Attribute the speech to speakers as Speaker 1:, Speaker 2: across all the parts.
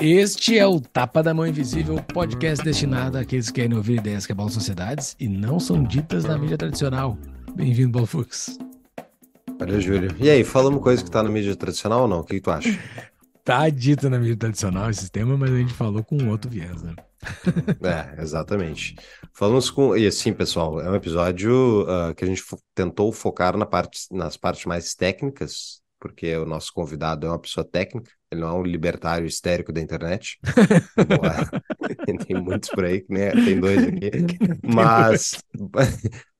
Speaker 1: Este é o Tapa da Mão Invisível, podcast destinado àqueles que querem ouvir ideias que abalam sociedades e não são ditas na mídia tradicional. Bem-vindo, Balfux.
Speaker 2: Valeu, Júlio. E aí, falamos coisa que tá na mídia tradicional ou não? O que, que tu acha?
Speaker 1: tá dito na mídia tradicional esse tema, mas a gente falou com outro viés, né?
Speaker 2: é, exatamente. Falamos com. E assim, pessoal, é um episódio uh, que a gente fo tentou focar na parte, nas partes mais técnicas, porque o nosso convidado é uma pessoa técnica, ele não é um libertário histérico da internet. tem muitos por aí, né? Tem dois aqui. Mas,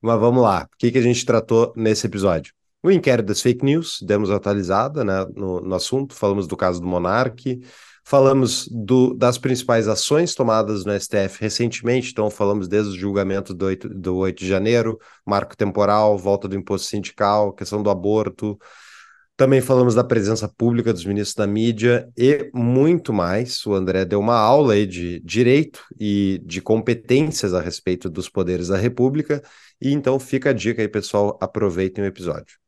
Speaker 2: mas vamos lá. O que, que a gente tratou nesse episódio? O inquérito das fake news, demos atualizada né, no, no assunto, falamos do caso do Monarque, falamos do, das principais ações tomadas no STF recentemente, então falamos desde o julgamento do 8, do 8 de janeiro, marco temporal, volta do imposto sindical, questão do aborto, também falamos da presença pública dos ministros da mídia e muito mais. O André deu uma aula aí de direito e de competências a respeito dos poderes da República. E então fica a dica aí, pessoal, aproveitem o episódio.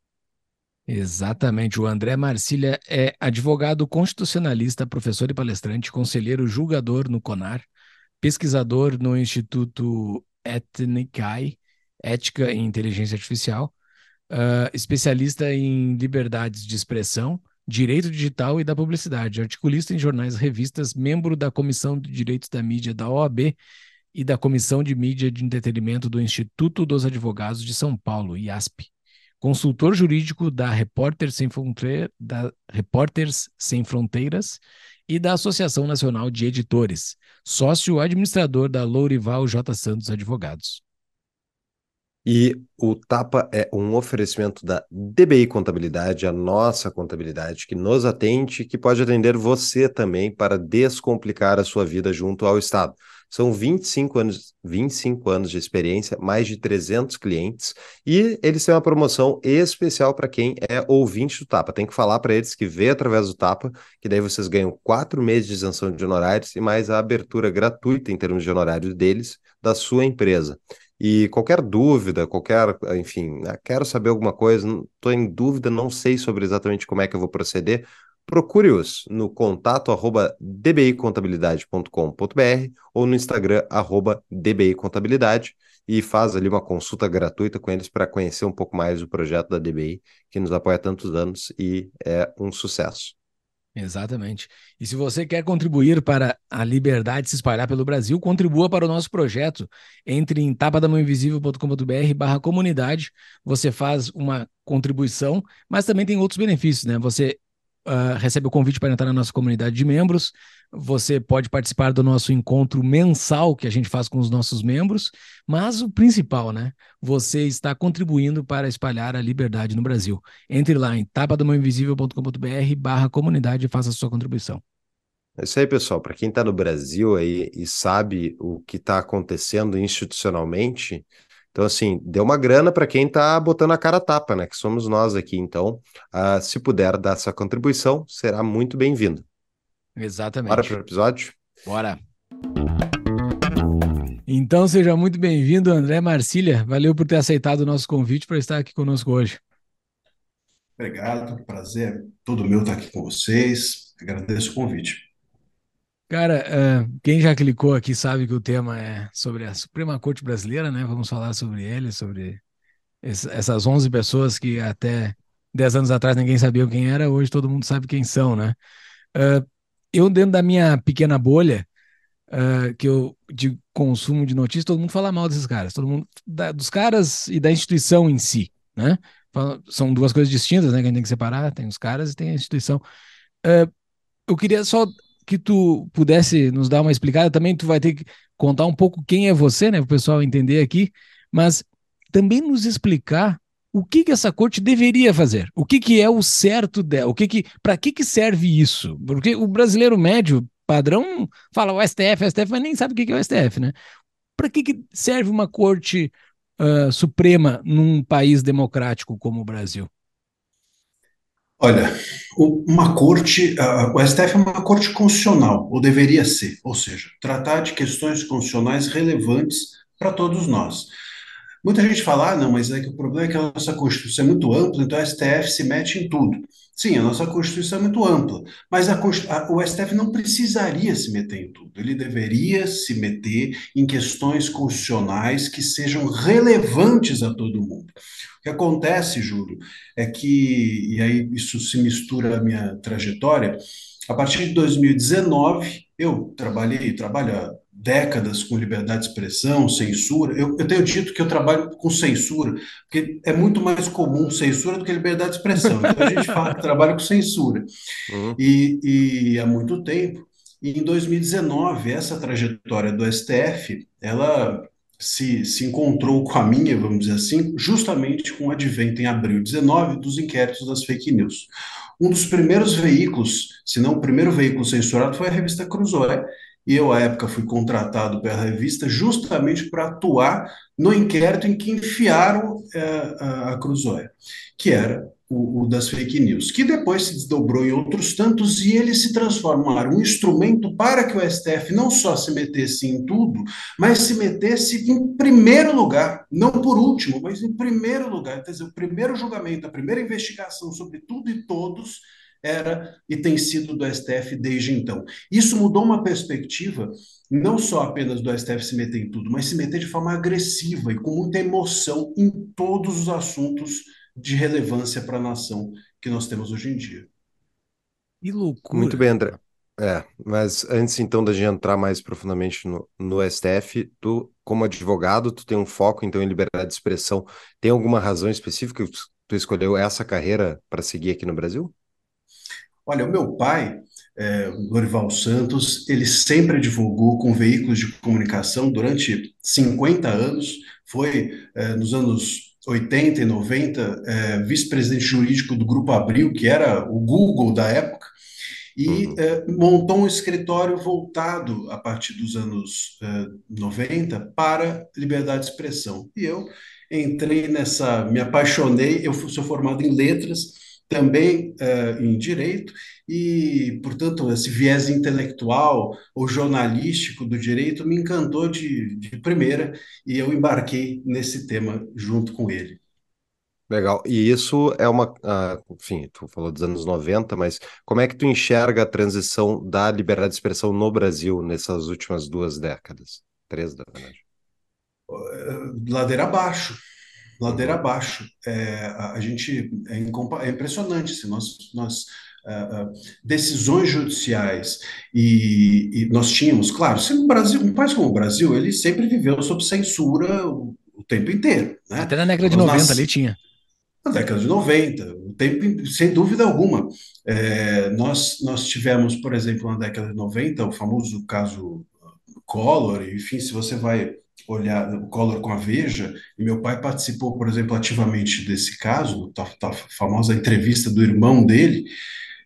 Speaker 1: Exatamente. O André Marcília é advogado constitucionalista, professor e palestrante, conselheiro julgador no CONAR, pesquisador no Instituto Etnicai, Ética e Inteligência Artificial uh, especialista em liberdades de expressão, direito digital e da publicidade, articulista em jornais e revistas, membro da Comissão de Direitos da Mídia da OAB e da Comissão de Mídia de Entretenimento do Instituto dos Advogados de São Paulo, IASP. Consultor jurídico da Repórter Sem, da Repórteres Sem Fronteiras e da Associação Nacional de Editores, sócio administrador da Lourival J. Santos Advogados.
Speaker 2: E o Tapa é um oferecimento da DBI Contabilidade, a nossa contabilidade, que nos atende, que pode atender você também para descomplicar a sua vida junto ao Estado. São 25 anos, 25 anos de experiência, mais de 300 clientes, e eles têm uma promoção especial para quem é ouvinte do Tapa. Tem que falar para eles que vê através do Tapa, que daí vocês ganham quatro meses de isenção de honorários e mais a abertura gratuita em termos de honorários deles, da sua empresa. E qualquer dúvida, qualquer, enfim, né, quero saber alguma coisa, estou em dúvida, não sei sobre exatamente como é que eu vou proceder, procure-os no contato arroba dbicontabilidade.com.br ou no Instagram arroba dbicontabilidade e faz ali uma consulta gratuita com eles para conhecer um pouco mais do projeto da DBI, que nos apoia há tantos anos e é um sucesso.
Speaker 1: Exatamente. E se você quer contribuir para a liberdade se espalhar pelo Brasil, contribua para o nosso projeto. Entre em tapadamãoinvisível.com.br barra comunidade, você faz uma contribuição, mas também tem outros benefícios, né? Você uh, recebe o convite para entrar na nossa comunidade de membros, você pode participar do nosso encontro mensal que a gente faz com os nossos membros, mas o principal, né? Você está contribuindo para espalhar a liberdade no Brasil. Entre lá em tapadamãoinvisível.com.br barra comunidade e faça a sua contribuição.
Speaker 2: É isso aí, pessoal. Para quem está no Brasil aí e sabe o que está acontecendo institucionalmente, então, assim, deu uma grana para quem está botando a cara a tapa, né? Que somos nós aqui. Então, uh, se puder dar essa contribuição, será muito bem-vindo.
Speaker 1: Exatamente.
Speaker 2: Bora para o episódio?
Speaker 1: Bora. Então, seja muito bem-vindo, André Marcília. Valeu por ter aceitado o nosso convite para estar aqui conosco hoje.
Speaker 3: Obrigado, prazer todo meu estar aqui com vocês. Agradeço o convite.
Speaker 1: Cara, uh, quem já clicou aqui sabe que o tema é sobre a Suprema Corte Brasileira, né? Vamos falar sobre ele, sobre essas 11 pessoas que até 10 anos atrás ninguém sabia quem era, hoje todo mundo sabe quem são, né? Uh, eu, dentro da minha pequena bolha, uh, que eu de consumo de notícias, todo mundo fala mal desses caras, todo mundo dos caras e da instituição em si, né? São duas coisas distintas, né? Que a gente tem que separar. Tem os caras e tem a instituição. Eu queria só que tu pudesse nos dar uma explicada. Também tu vai ter que contar um pouco quem é você, né? Para o pessoal entender aqui, mas também nos explicar o que, que essa corte deveria fazer, o que, que é o certo dela, o que que, para que, que serve isso? Porque o brasileiro médio padrão fala o STF, o STF, mas nem sabe o que, que é o STF, né? Para que, que serve uma corte uh, suprema num país democrático como o Brasil?
Speaker 3: Olha, uma corte, o STF é uma corte constitucional, ou deveria ser, ou seja, tratar de questões constitucionais relevantes para todos nós. Muita gente fala, ah, não, mas é que o problema é que a nossa Constituição é muito ampla, então a STF se mete em tudo. Sim, a nossa Constituição é muito ampla, mas a, a, o STF não precisaria se meter em tudo. Ele deveria se meter em questões constitucionais que sejam relevantes a todo mundo. O que acontece, Júlio, é que, e aí isso se mistura à minha trajetória, a partir de 2019, eu trabalhei, trabalho décadas com liberdade de expressão, censura. Eu, eu, tenho dito que eu trabalho com censura, porque é muito mais comum censura do que liberdade de expressão. Então a gente fala que trabalha com censura. Uhum. E, e há muito tempo. E em 2019, essa trajetória do STF, ela se, se encontrou com a minha, vamos dizer assim, justamente com o advento em abril 19 dos inquéritos das fake news. Um dos primeiros veículos, se não o primeiro veículo censurado, foi a revista Cruzoé, e eu, à época, fui contratado pela revista justamente para atuar no inquérito em que enfiaram é, a, a Cruzoé, que era o, o, das fake news, que depois se desdobrou em outros tantos e eles se transformaram um instrumento para que o STF não só se metesse em tudo, mas se metesse em primeiro lugar, não por último, mas em primeiro lugar. Quer dizer, o primeiro julgamento, a primeira investigação sobre tudo e todos era e tem sido do STF desde então. Isso mudou uma perspectiva, não só apenas do STF se meter em tudo, mas se meter de forma agressiva e com muita emoção em todos os assuntos de relevância para a nação que nós temos hoje em dia.
Speaker 1: Que loucura.
Speaker 2: Muito bem, André. É, mas antes então da gente entrar mais profundamente no, no STF, tu, como advogado, tu tem um foco então em liberdade de expressão. Tem alguma razão específica que tu escolheu essa carreira para seguir aqui no Brasil?
Speaker 3: Olha, o meu pai, é, Dorival Santos, ele sempre divulgou com veículos de comunicação durante 50 anos, foi é, nos anos 80 e 90 é, vice-presidente jurídico do Grupo Abril, que era o Google da época, e uhum. é, montou um escritório voltado, a partir dos anos é, 90, para liberdade de expressão. E eu entrei nessa, me apaixonei, eu sou formado em letras, também uh, em direito, e, portanto, esse viés intelectual ou jornalístico do direito me encantou de, de primeira, e eu embarquei nesse tema junto com ele.
Speaker 2: Legal. E isso é uma. Uh, enfim, tu falou dos anos 90, mas como é que tu enxerga a transição da liberdade de expressão no Brasil nessas últimas duas décadas? Três, na verdade.
Speaker 3: Ladeira abaixo ladeira abaixo. É, a gente é, é impressionante se nós, nós uh, uh, decisões judiciais e, e, nós tínhamos, claro, se no Brasil, um país como o Brasil, ele sempre viveu sob censura o, o tempo inteiro, né?
Speaker 1: Até na década de 90 ali tinha.
Speaker 3: Na década de 90, o tempo, sem dúvida alguma. É, nós, nós tivemos, por exemplo, na década de 90, o famoso caso Collor, enfim, se você vai olhar o Collor com a Veja, e meu pai participou, por exemplo, ativamente desse caso, da, da famosa entrevista do irmão dele,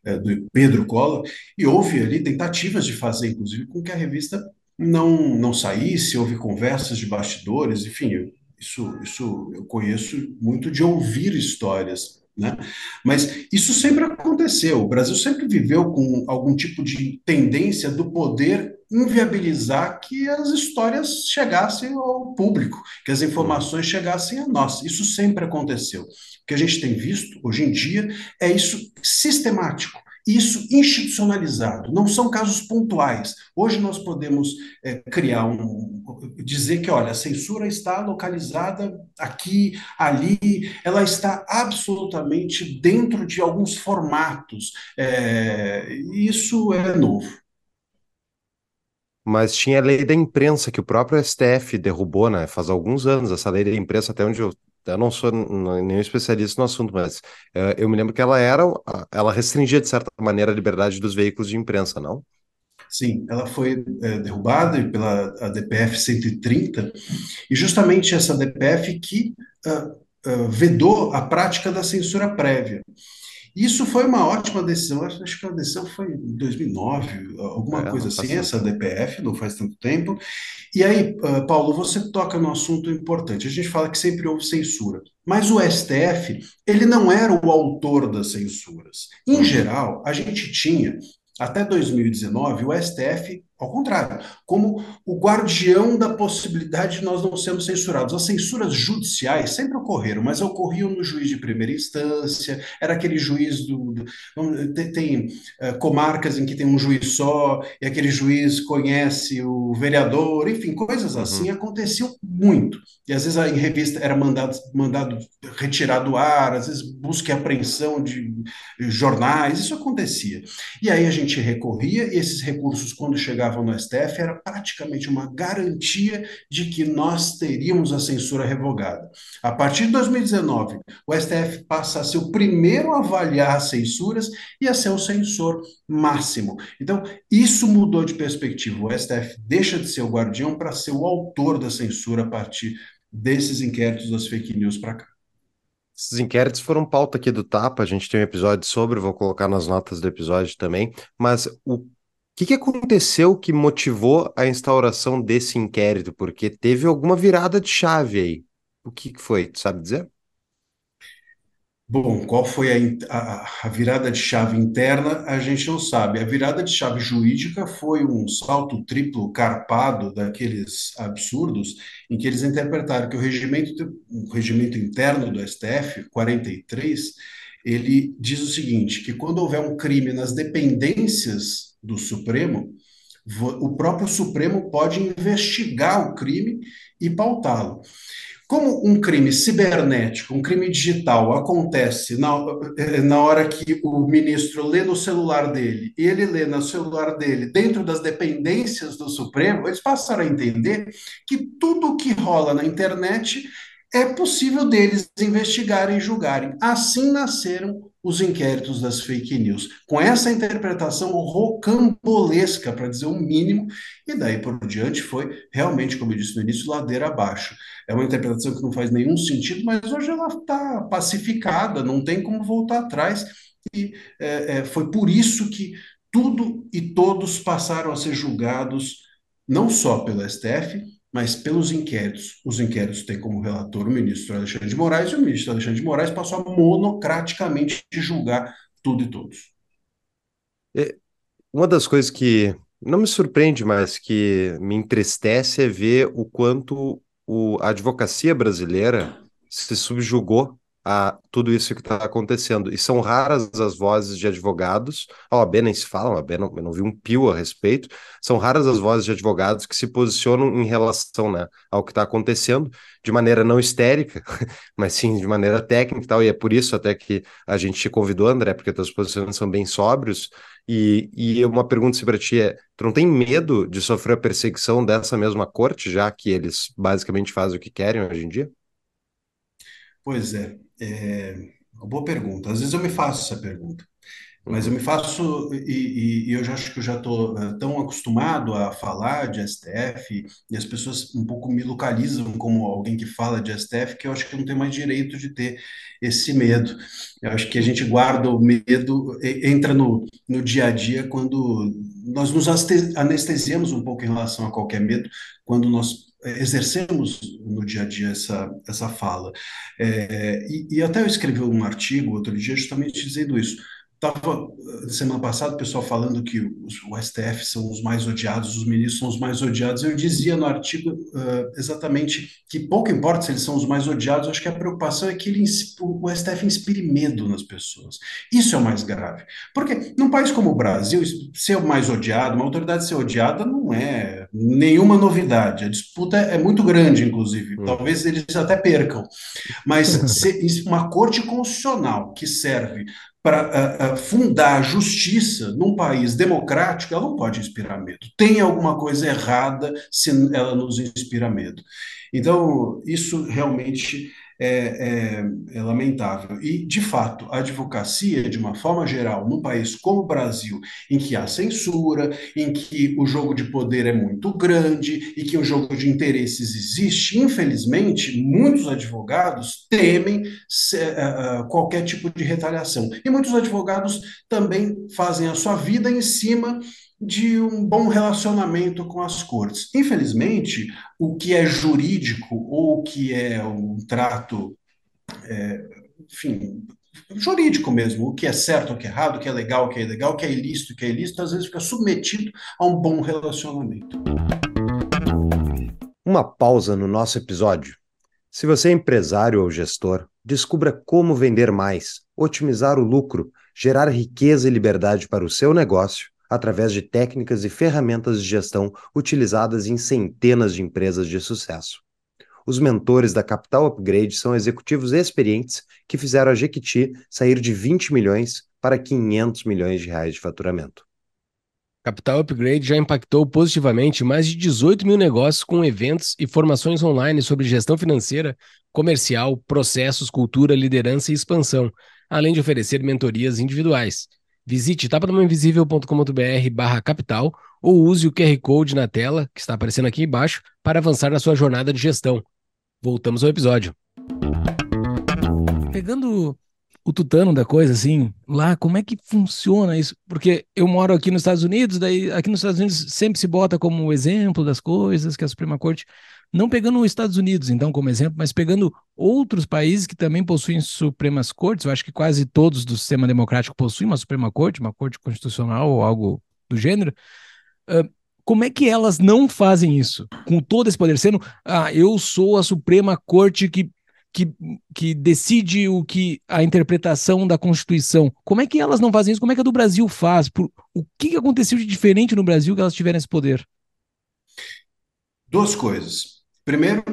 Speaker 3: é, do Pedro Collor, e houve ali tentativas de fazer, inclusive, com que a revista não, não saísse, houve conversas de bastidores, enfim, isso, isso eu conheço muito de ouvir histórias né? Mas isso sempre aconteceu. O Brasil sempre viveu com algum tipo de tendência do poder inviabilizar que as histórias chegassem ao público, que as informações chegassem a nós. Isso sempre aconteceu. O que a gente tem visto hoje em dia é isso sistemático isso institucionalizado, não são casos pontuais. Hoje nós podemos é, criar um. dizer que, olha, a censura está localizada aqui, ali, ela está absolutamente dentro de alguns formatos. É, isso é novo.
Speaker 2: Mas tinha a lei da imprensa que o próprio STF derrubou, né? Faz alguns anos, essa lei da imprensa, até onde eu eu não sou nenhum especialista no assunto, mas uh, eu me lembro que ela era, ela restringia de certa maneira a liberdade dos veículos de imprensa, não?
Speaker 3: Sim, ela foi é, derrubada pela DPF 130, e justamente essa DPF que uh, uh, vedou a prática da censura prévia. Isso foi uma ótima decisão, acho que a decisão foi em 2009, alguma é, coisa assim, essa DPF, não faz tanto tempo. E aí, uh, Paulo, você toca no assunto importante. A gente fala que sempre houve censura, mas o STF, ele não era o autor das censuras. Em uhum. geral, a gente tinha, até 2019, o STF ao contrário, como o guardião da possibilidade de nós não sermos censurados. As censuras judiciais sempre ocorreram, mas ocorriam no juiz de primeira instância, era aquele juiz do. do tem, tem uh, comarcas em que tem um juiz só, e aquele juiz conhece o vereador, enfim, coisas uhum. assim aconteciam muito. E às vezes em revista era mandado, mandado retirar do ar, às vezes busca e apreensão de jornais, isso acontecia. E aí a gente recorria, e esses recursos, quando chegavam chegavam no STF era praticamente uma garantia de que nós teríamos a censura revogada. A partir de 2019, o STF passa a ser o primeiro a avaliar as censuras e a ser o censor máximo. Então, isso mudou de perspectiva. O STF deixa de ser o guardião para ser o autor da censura a partir desses inquéritos das fake news para cá.
Speaker 2: Esses inquéritos foram pauta aqui do Tapa, a gente tem um episódio sobre, vou colocar nas notas do episódio também, mas o que, que aconteceu que motivou a instauração desse inquérito? Porque teve alguma virada de chave aí. O que, que foi? Tu sabe dizer?
Speaker 3: Bom, qual foi a, a, a, virada de chave interna, a gente não sabe. A virada de chave jurídica foi um salto triplo carpado daqueles absurdos, em que eles interpretaram que o regimento, o regimento interno do STF, 43, ele diz o seguinte, que quando houver um crime nas dependências do Supremo, o próprio Supremo pode investigar o crime e pautá-lo. Como um crime cibernético, um crime digital acontece na, na hora que o ministro lê no celular dele e ele lê no celular dele dentro das dependências do Supremo, eles passaram a entender que tudo que rola na internet é possível deles investigarem e julgarem. Assim nasceram os inquéritos das fake news, com essa interpretação rocambolesca, para dizer o mínimo, e daí por diante foi realmente, como eu disse no início, ladeira abaixo. É uma interpretação que não faz nenhum sentido, mas hoje ela está pacificada, não tem como voltar atrás, e é, é, foi por isso que tudo e todos passaram a ser julgados, não só pelo STF, mas pelos inquéritos. Os inquéritos têm como relator o ministro Alexandre de Moraes, e o ministro Alexandre de Moraes passou a monocraticamente julgar tudo e todos.
Speaker 2: É, uma das coisas que não me surpreende, mas que me entristece é ver o quanto o, a advocacia brasileira se subjugou a tudo isso que está acontecendo. E são raras as vozes de advogados, a OAB nem se fala, a OAB não, eu não vi um pio a respeito, são raras as vozes de advogados que se posicionam em relação né, ao que está acontecendo, de maneira não histérica, mas sim de maneira técnica e tal, e é por isso até que a gente te convidou, André, porque teus posicionamentos são bem sóbrios, e, e uma pergunta para ti é, tu não tem medo de sofrer a perseguição dessa mesma corte, já que eles basicamente fazem o que querem hoje em dia?
Speaker 3: Pois é, é uma boa pergunta. Às vezes eu me faço essa pergunta, mas eu me faço e, e, e eu já acho que eu já estou uh, tão acostumado a falar de STF e as pessoas um pouco me localizam como alguém que fala de STF que eu acho que não tenho mais direito de ter esse medo. Eu acho que a gente guarda o medo, entra no, no dia a dia quando nós nos anestesiamos um pouco em relação a qualquer medo, quando nós exercemos no dia a dia essa, essa fala. É, e, e, até eu escrevi um artigo outro dia justamente dizendo isso. Estava, semana passada, o pessoal falando que os, o STF são os mais odiados, os ministros são os mais odiados. Eu dizia no artigo uh, exatamente que pouco importa se eles são os mais odiados, acho que a preocupação é que ele, o STF inspire medo nas pessoas. Isso é o mais grave. Porque num país como o Brasil, ser o mais odiado, uma autoridade ser odiada não é nenhuma novidade. A disputa é muito grande, inclusive. Hum. Talvez eles até percam. Mas se, uma corte constitucional que serve para fundar a justiça num país democrático, ela não pode inspirar medo. Tem alguma coisa errada se ela nos inspira medo. Então, isso realmente é, é, é, lamentável. E, de fato, a advocacia, de uma forma geral, num país como o Brasil, em que há censura, em que o jogo de poder é muito grande e que o jogo de interesses existe, infelizmente, muitos advogados temem uh, qualquer tipo de retaliação. E muitos advogados também fazem a sua vida em cima de um bom relacionamento com as cortes. Infelizmente, o que é jurídico ou o que é um trato, é, enfim, jurídico mesmo, o que é certo, o que é errado, o que é legal, o que é ilegal, o que é ilícito, o que é ilícito, às vezes fica submetido a um bom relacionamento.
Speaker 2: Uma pausa no nosso episódio. Se você é empresário ou gestor, descubra como vender mais, otimizar o lucro, gerar riqueza e liberdade para o seu negócio através de técnicas e ferramentas de gestão utilizadas em centenas de empresas de sucesso. Os mentores da Capital Upgrade são executivos experientes que fizeram a Jequiti sair de 20 milhões para 500 milhões de reais de faturamento.
Speaker 1: Capital Upgrade já impactou positivamente mais de 18 mil negócios com eventos e formações online sobre gestão financeira, comercial, processos, cultura, liderança e expansão, além de oferecer mentorias individuais. Visite tapadamainvisível.com.br barra capital ou use o QR Code na tela, que está aparecendo aqui embaixo, para avançar na sua jornada de gestão. Voltamos ao episódio. Pegando o tutano da coisa, assim, lá, como é que funciona isso? Porque eu moro aqui nos Estados Unidos, daí aqui nos Estados Unidos sempre se bota como exemplo das coisas que a Suprema Corte não pegando os Estados Unidos, então, como exemplo, mas pegando outros países que também possuem Supremas Cortes, eu acho que quase todos do sistema democrático possuem uma Suprema Corte, uma Corte Constitucional ou algo do gênero. Uh, como é que elas não fazem isso? Com todo esse poder, sendo, ah, eu sou a Suprema Corte que, que, que decide o que a interpretação da Constituição. Como é que elas não fazem isso? Como é que a do Brasil faz? Por, o que aconteceu de diferente no Brasil que elas tiveram esse poder?
Speaker 3: Duas coisas. Primeiro,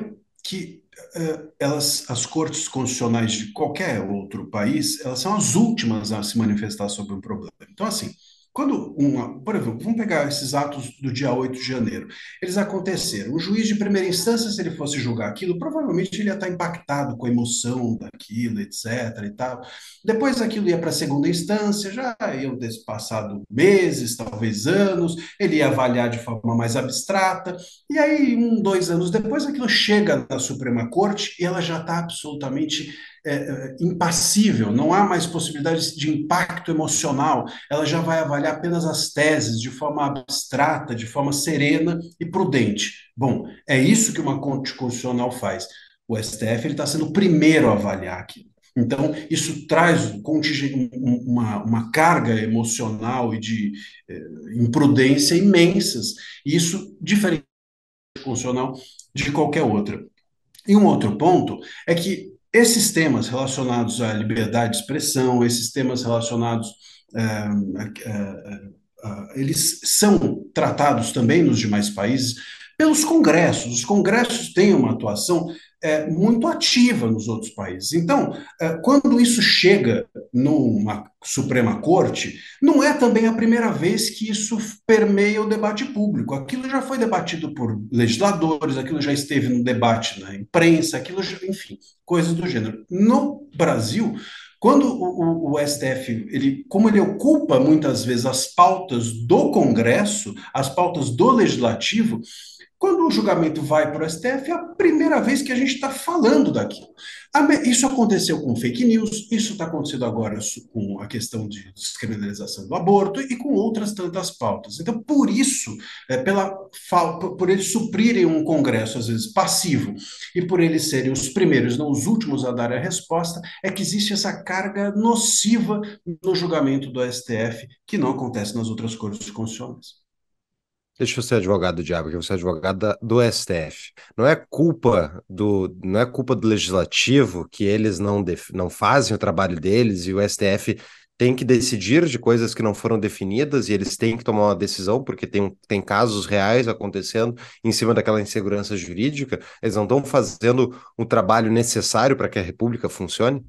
Speaker 3: que uh, elas, as cortes constitucionais de qualquer outro país, elas são as últimas a se manifestar sobre um problema. Então, assim, quando uma, por exemplo, vamos pegar esses atos do dia 8 de janeiro. Eles aconteceram. O juiz de primeira instância, se ele fosse julgar aquilo, provavelmente ele ia estar impactado com a emoção daquilo, etc. e tal. Depois aquilo ia para a segunda instância, já iam ter passado meses, talvez anos, ele ia avaliar de forma mais abstrata, e aí, um, dois anos depois, aquilo chega na Suprema Corte e ela já está absolutamente é, é, impassível, não há mais possibilidade de impacto emocional, ela já vai avaliar apenas as teses de forma abstrata, de forma serena e prudente. Bom, é isso que uma corte constitucional faz. O STF está sendo o primeiro a avaliar aquilo. Então, isso traz uma, uma carga emocional e de eh, imprudência imensas. E isso diferente constitucional de qualquer outra. E um outro ponto é que esses temas relacionados à liberdade de expressão, esses temas relacionados, uh, uh, eles são tratados também nos demais países pelos congressos. Os congressos têm uma atuação é, muito ativa nos outros países. Então, é, quando isso chega numa Suprema Corte, não é também a primeira vez que isso permeia o debate público. Aquilo já foi debatido por legisladores, aquilo já esteve no debate na imprensa, aquilo, já, enfim, coisas do gênero. No Brasil, quando o, o, o, STF, ele, como ele ocupa muitas vezes as pautas do Congresso, as pautas do Legislativo, quando o julgamento vai para o STF, é a primeira vez que a gente está falando daquilo. Isso aconteceu com fake news, isso está acontecendo agora com a questão de descriminalização do aborto e com outras tantas pautas. Então, por isso, é, pela por eles suprirem um Congresso, às vezes, passivo, e por eles serem os primeiros, não os últimos a dar a resposta, é que existe essa carga nociva no julgamento do STF, que não acontece nas outras cortes constitucionais.
Speaker 2: Deixa eu ser advogado do diabo, que eu sou advogado do STF. Não é culpa do, não é culpa do legislativo que eles não, def, não fazem o trabalho deles e o STF tem que decidir de coisas que não foram definidas e eles têm que tomar uma decisão porque tem, tem casos reais acontecendo em cima daquela insegurança jurídica. Eles não estão fazendo o trabalho necessário para que a República funcione?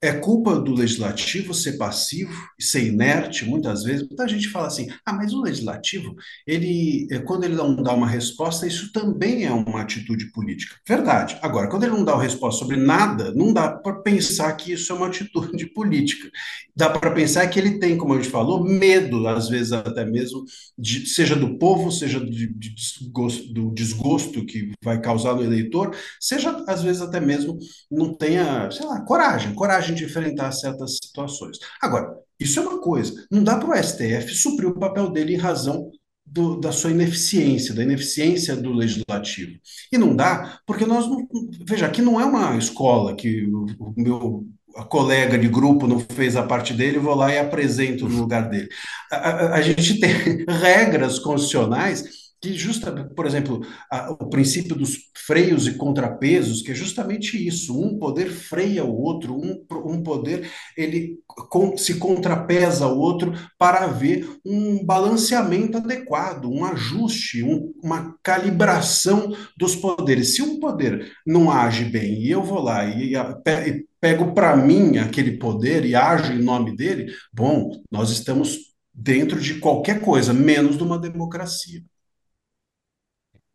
Speaker 3: É culpa do legislativo ser passivo e ser inerte, muitas vezes. Muita gente fala assim: ah, mas o legislativo, ele, é, quando ele não dá uma resposta, isso também é uma atitude política. Verdade. Agora, quando ele não dá uma resposta sobre nada, não dá para pensar que isso é uma atitude política. Dá para pensar que ele tem, como a gente falou, medo, às vezes até mesmo, de, seja do povo, seja de desgosto, do desgosto que vai causar no eleitor, seja às vezes até mesmo não tenha, sei lá, coragem, coragem de enfrentar certas situações. Agora, isso é uma coisa. Não dá para o STF suprir o papel dele em razão do, da sua ineficiência, da ineficiência do legislativo. E não dá, porque nós não. Veja, aqui não é uma escola que o, o meu colega de grupo não fez a parte dele, vou lá e apresento no lugar dele. A, a, a gente tem regras constitucionais que justa, por exemplo, a, o princípio dos freios e contrapesos, que é justamente isso, um poder freia o outro, um, um poder ele com, se contrapesa ao outro para haver um balanceamento adequado, um ajuste, um, uma calibração dos poderes. Se um poder não age bem e eu vou lá e, e pego para mim aquele poder e ajo em nome dele, bom, nós estamos dentro de qualquer coisa, menos de uma democracia.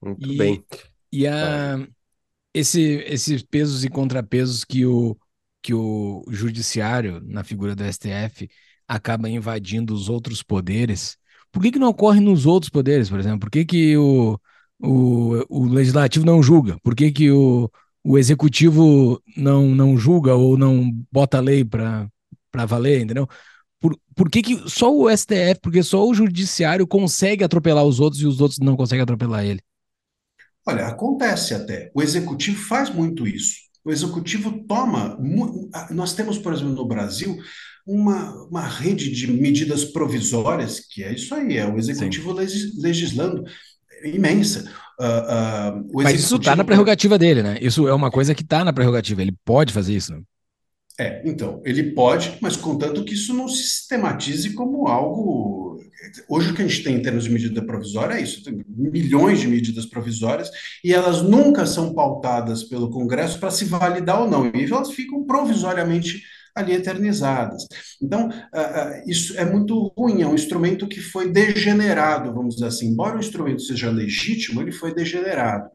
Speaker 2: Muito e, bem.
Speaker 1: E a, esse, esses pesos e contrapesos que o, que o judiciário, na figura do STF, acaba invadindo os outros poderes, por que, que não ocorre nos outros poderes, por exemplo? Por que, que o, o, o legislativo não julga? Por que, que o, o executivo não, não julga ou não bota lei para valer, entendeu? Por, por que, que só o STF, porque só o judiciário consegue atropelar os outros e os outros não conseguem atropelar ele?
Speaker 3: Olha, acontece até. O executivo faz muito isso. O executivo toma. Nós temos, por exemplo, no Brasil, uma, uma rede de medidas provisórias, que é isso aí, é o executivo Sim. legislando, imensa. Uh,
Speaker 1: uh, Mas isso está na prerrogativa dele, né? Isso é uma coisa que está na prerrogativa, ele pode fazer isso. Né?
Speaker 3: É, então, ele pode, mas contanto que isso não se sistematize como algo. Hoje o que a gente tem em termos de medida provisória é isso: tem milhões de medidas provisórias e elas nunca são pautadas pelo Congresso para se validar ou não, e elas ficam provisoriamente ali eternizadas. Então, uh, isso é muito ruim, é um instrumento que foi degenerado, vamos dizer assim. Embora o instrumento seja legítimo, ele foi degenerado.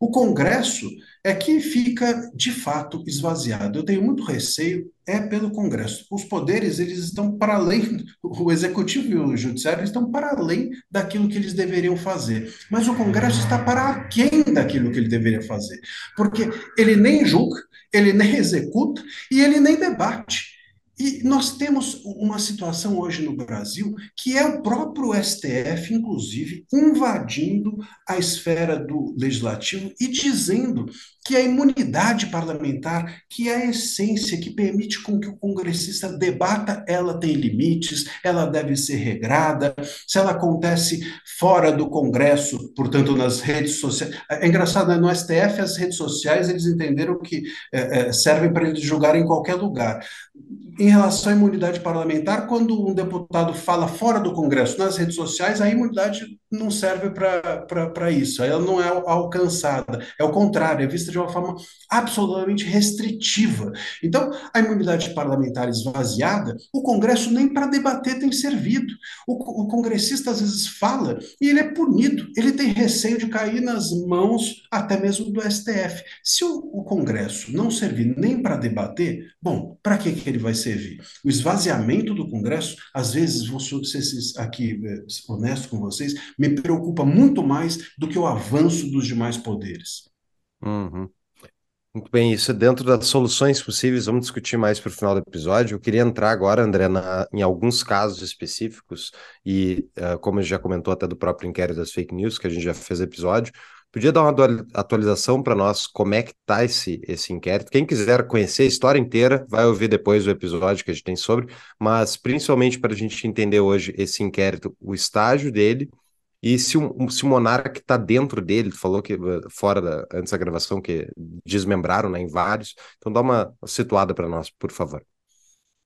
Speaker 3: O Congresso é que fica, de fato, esvaziado. Eu tenho muito receio, é pelo Congresso. Os poderes, eles estão para além, o Executivo e o Judiciário estão para além daquilo que eles deveriam fazer. Mas o Congresso está para aquém daquilo que ele deveria fazer. Porque ele nem julga, ele nem executa e ele nem debate. E nós temos uma situação hoje no Brasil que é o próprio STF, inclusive, invadindo a esfera do legislativo e dizendo que a imunidade parlamentar, que é a essência que permite com que o congressista debata, ela tem limites, ela deve ser regrada. Se ela acontece fora do Congresso, portanto, nas redes sociais. É engraçado, né? no STF, as redes sociais, eles entenderam que é, é, servem para eles julgarem em qualquer lugar em relação à imunidade parlamentar, quando um deputado fala fora do Congresso nas redes sociais, a imunidade não serve para isso, ela não é alcançada, é o contrário, é vista de uma forma absolutamente restritiva. Então, a imunidade parlamentar esvaziada, o Congresso nem para debater tem servido. O, o congressista às vezes fala e ele é punido, ele tem receio de cair nas mãos até mesmo do STF. Se o, o Congresso não servir nem para debater, bom, para que, que ele vai servir? O esvaziamento do Congresso, às vezes, vou ser aqui eh, honesto com vocês, me preocupa muito mais do que o avanço dos demais poderes.
Speaker 2: Uhum. Muito bem, isso é dentro das soluções possíveis, vamos discutir mais para o final do episódio. Eu queria entrar agora, André, na, em alguns casos específicos, e uh, como a gente já comentou até do próprio inquérito das fake news, que a gente já fez episódio, Podia dar uma atualização para nós como é que está esse, esse inquérito? Quem quiser conhecer a história inteira, vai ouvir depois o episódio que a gente tem sobre, mas principalmente para a gente entender hoje esse inquérito, o estágio dele e se o, se o Monark está dentro dele, falou que eh, fora da, antes da gravação que desmembraram né, em vários. Então dá uma situada para nós, por favor.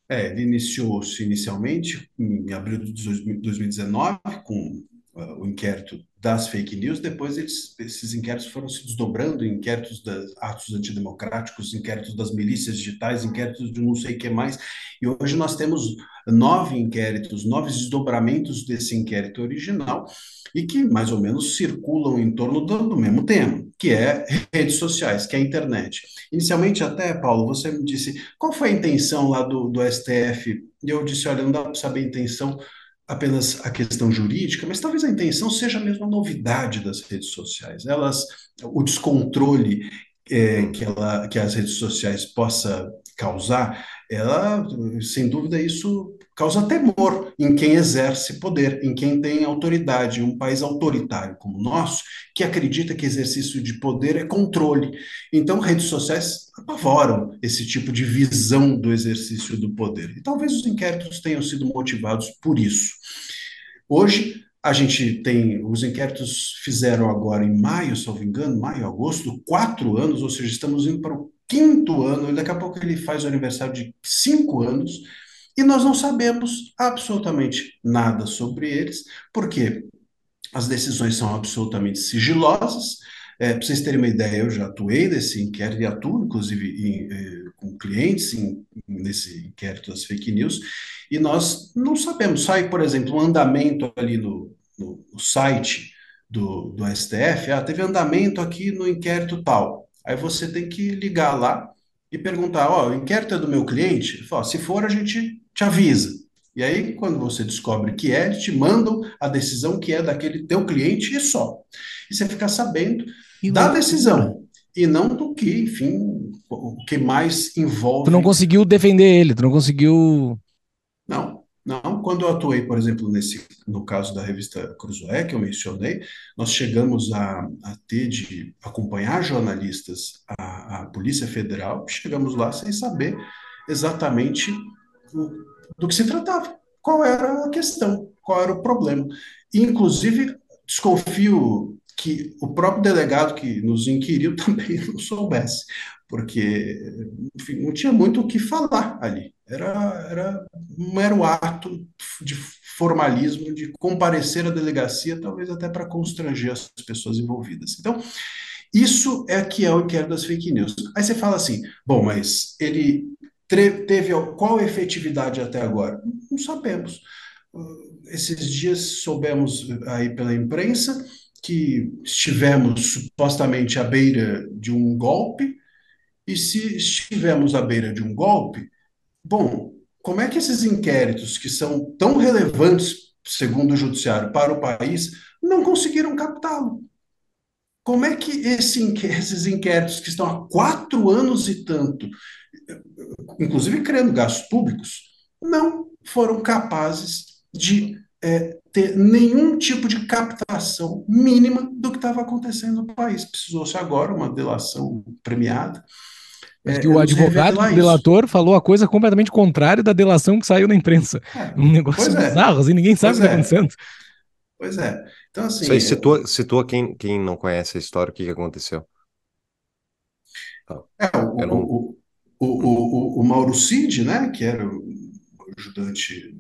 Speaker 3: É, ele iniciou-se inicialmente em abril de 2019 com o inquérito das fake news, depois eles, esses inquéritos foram se desdobrando, inquéritos dos atos antidemocráticos, inquéritos das milícias digitais, inquéritos de não sei o que mais, e hoje nós temos nove inquéritos, nove desdobramentos desse inquérito original, e que mais ou menos circulam em torno do, do mesmo tema, que é redes sociais, que é a internet. Inicialmente até, Paulo, você me disse, qual foi a intenção lá do, do STF? E eu disse, olha, não dá para saber a intenção, apenas a questão jurídica, mas talvez a intenção seja mesmo a novidade das redes sociais. Elas, o descontrole é, que, ela, que as redes sociais possa causar, ela, sem dúvida, isso causa temor em quem exerce poder, em quem tem autoridade. Um país autoritário como o nosso, que acredita que exercício de poder é controle. Então, redes sociais apavoram esse tipo de visão do exercício do poder. E talvez os inquéritos tenham sido motivados por isso. Hoje, a gente tem, os inquéritos fizeram agora em maio, se não me engano, maio, agosto, quatro anos, ou seja, estamos indo para o quinto ano, e daqui a pouco ele faz o aniversário de cinco anos, e nós não sabemos absolutamente nada sobre eles, porque as decisões são absolutamente sigilosas. É, para vocês terem uma ideia, eu já atuei nesse inquérito e atuo, inclusive, em, eh, com clientes em, nesse inquérito das fake news, e nós não sabemos. Sai, por exemplo, um andamento ali no, no, no site do, do STF, ah, teve andamento aqui no inquérito tal. Aí você tem que ligar lá e perguntar, ó, oh, o inquérito é do meu cliente? Fala, se for, a gente te avisa. E aí, quando você descobre que é, te mandam a decisão que é daquele teu cliente e só. E você fica sabendo e da não... decisão e não do que, enfim, o que mais envolve.
Speaker 1: Tu não conseguiu defender ele, tu não conseguiu.
Speaker 3: Não, não. Quando eu atuei, por exemplo, nesse, no caso da revista Cruzoé, que eu mencionei, nós chegamos a, a ter de acompanhar jornalistas à, à Polícia Federal, chegamos lá sem saber exatamente do que se tratava, qual era a questão, qual era o problema. inclusive, desconfio que o próprio delegado que nos inquiriu também não soubesse, porque enfim, não tinha muito o que falar ali. Era, era um mero ato de formalismo, de comparecer à delegacia, talvez até para constranger as pessoas envolvidas. Então, isso é que é o inquérito das fake news. Aí você fala assim, bom, mas ele teve qual efetividade até agora? Não sabemos. Esses dias soubemos aí pela imprensa que estivemos supostamente à beira de um golpe, e se estivemos à beira de um golpe, bom, como é que esses inquéritos, que são tão relevantes, segundo o judiciário, para o país, não conseguiram captá-lo? Como é que esse, esses inquéritos que estão há quatro anos e tanto inclusive criando gastos públicos, não foram capazes de é, ter nenhum tipo de captação mínima do que estava acontecendo no país. Precisou-se agora uma delação premiada.
Speaker 1: É, que o advogado do delator isso. falou a coisa completamente contrária da delação que saiu na imprensa. É, um negócio é. bizarro, assim, ninguém sabe o que está é. acontecendo.
Speaker 3: Pois é. Então, assim.
Speaker 2: Isso aí situa, situa quem, quem não conhece a história, o que, que aconteceu.
Speaker 3: É, o, não... o, o, o, o Mauro Cid, né, que era o ajudante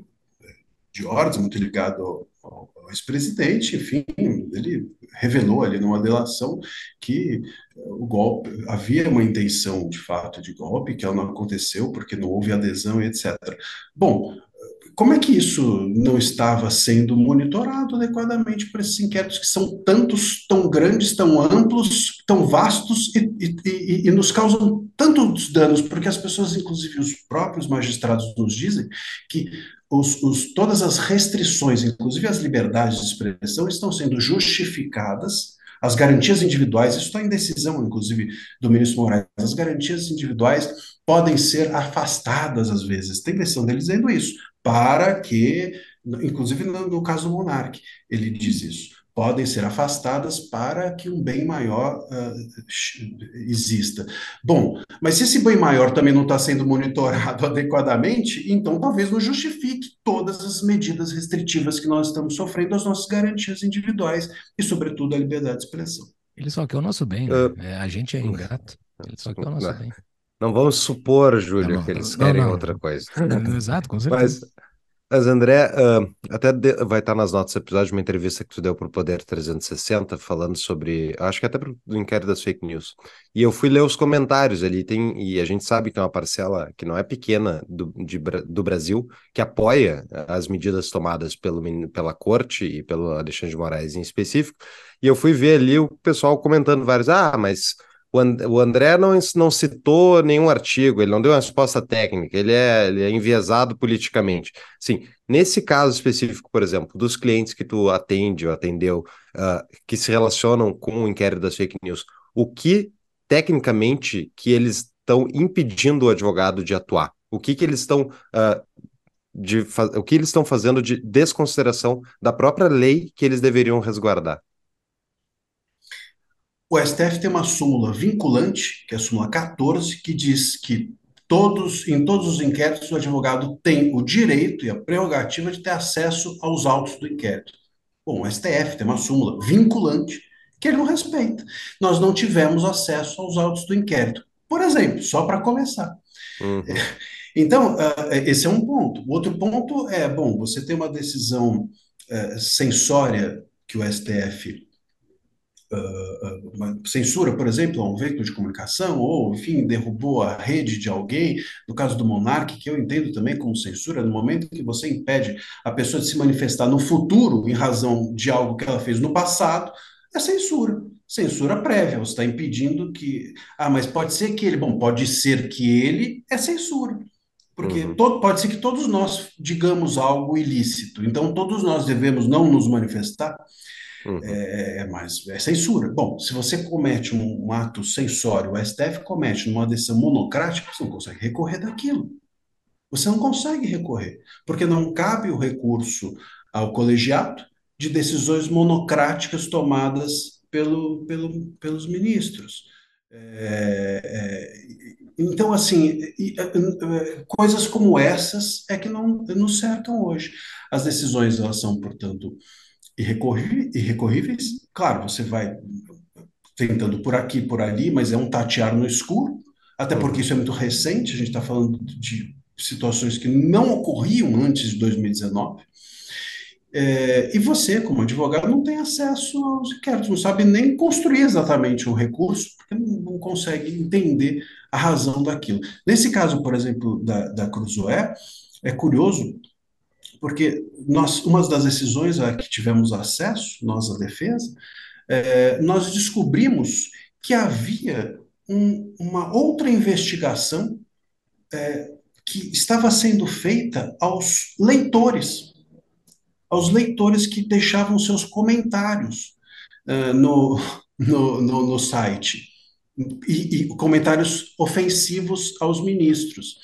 Speaker 3: de ordens, muito ligado ao, ao, ex-presidente, enfim, ele revelou ali numa delação que o golpe, havia uma intenção de fato de golpe, que ela não aconteceu porque não houve adesão e etc. Bom, como é que isso não estava sendo monitorado adequadamente para esses inquéritos que são tantos, tão grandes, tão amplos, tão vastos e, e, e, nos causam tantos danos? Porque as pessoas, inclusive os próprios magistrados, nos dizem que os, os, todas as restrições, inclusive as liberdades de expressão, estão sendo justificadas as garantias individuais, isso está em decisão, inclusive, do ministro Moraes, as garantias individuais podem ser afastadas às vezes. Tem decisão dele dizendo isso para que, inclusive no, no caso do Monarque, ele diz isso, podem ser afastadas para que um bem maior uh, exista. Bom, mas se esse bem maior também não está sendo monitorado adequadamente, então talvez não justifique todas as medidas restritivas que nós estamos sofrendo, as nossas garantias individuais e, sobretudo, a liberdade de expressão.
Speaker 1: Ele só quer o nosso bem, né? uh, a gente é ingrato. Ele só quer o nosso bem.
Speaker 2: Não vamos supor, Júlio, não, que eles não, querem não. outra coisa.
Speaker 1: Exato, com certeza.
Speaker 2: Mas Mas, André, uh, até de, vai estar nas notas do episódio uma entrevista que tu deu para o Poder 360, falando sobre, acho que até do inquérito das fake news. E eu fui ler os comentários ali, tem, e a gente sabe que é uma parcela que não é pequena do, de, do Brasil, que apoia as medidas tomadas pelo, pela corte e pelo Alexandre de Moraes em específico. E eu fui ver ali o pessoal comentando vários, ah, mas o André não, não citou nenhum artigo, ele não deu uma resposta técnica, ele é, ele é enviesado politicamente. Sim, nesse caso específico, por exemplo, dos clientes que tu atende ou atendeu, uh, que se relacionam com o inquérito das fake news, o que tecnicamente que eles estão impedindo o advogado de atuar? O que que eles estão uh, de o que eles estão fazendo de desconsideração da própria lei que eles deveriam resguardar?
Speaker 3: O STF tem uma súmula vinculante, que é a súmula 14, que diz que todos, em todos os inquéritos o advogado tem o direito e a prerrogativa de ter acesso aos autos do inquérito. Bom, o STF tem uma súmula vinculante que ele não respeita. Nós não tivemos acesso aos autos do inquérito. Por exemplo, só para começar. Uhum. Então, uh, esse é um ponto. O outro ponto é, bom, você tem uma decisão uh, censória que o STF uh, censura, por exemplo, a um veículo de comunicação, ou, enfim, derrubou a rede de alguém, no caso do Monark, que eu entendo também como censura, no momento que você impede a pessoa de se manifestar no futuro em razão de algo que ela fez no passado, é censura. Censura prévia, você está impedindo que. Ah, mas pode ser que ele. Bom, pode ser que ele é censura. Porque uhum. todo, pode ser que todos nós digamos algo ilícito. Então, todos nós devemos não nos manifestar. Uhum. É, é, mas é censura. Bom, se você comete um, um, ato censório, o STF comete numa decisão monocrática, você não consegue recorrer daquilo. Você não consegue recorrer, porque não cabe o recurso ao colegiado de decisões monocráticas tomadas pelo, pelo, pelos ministros. É, é, então, assim, coisas como essas é que não, não certam hoje. As decisões, elas são, portanto, irrecorríveis. Claro, você vai tentando por aqui, por ali, mas é um tatear no escuro, até porque isso é muito recente, a gente está falando de situações que não ocorriam antes de 2019. É, e você, como advogado, não tem acesso aos inquéritos, não sabe nem construir exatamente um recurso, porque não, não consegue entender a razão daquilo. Nesse caso, por exemplo, da, da Cruzoé, é curioso porque nós, uma das decisões a que tivemos acesso, nós, a defesa, é, nós descobrimos que havia um, uma outra investigação é, que estava sendo feita aos leitores, aos leitores que deixavam seus comentários uh, no, no, no, no, site, e, e comentários ofensivos aos ministros.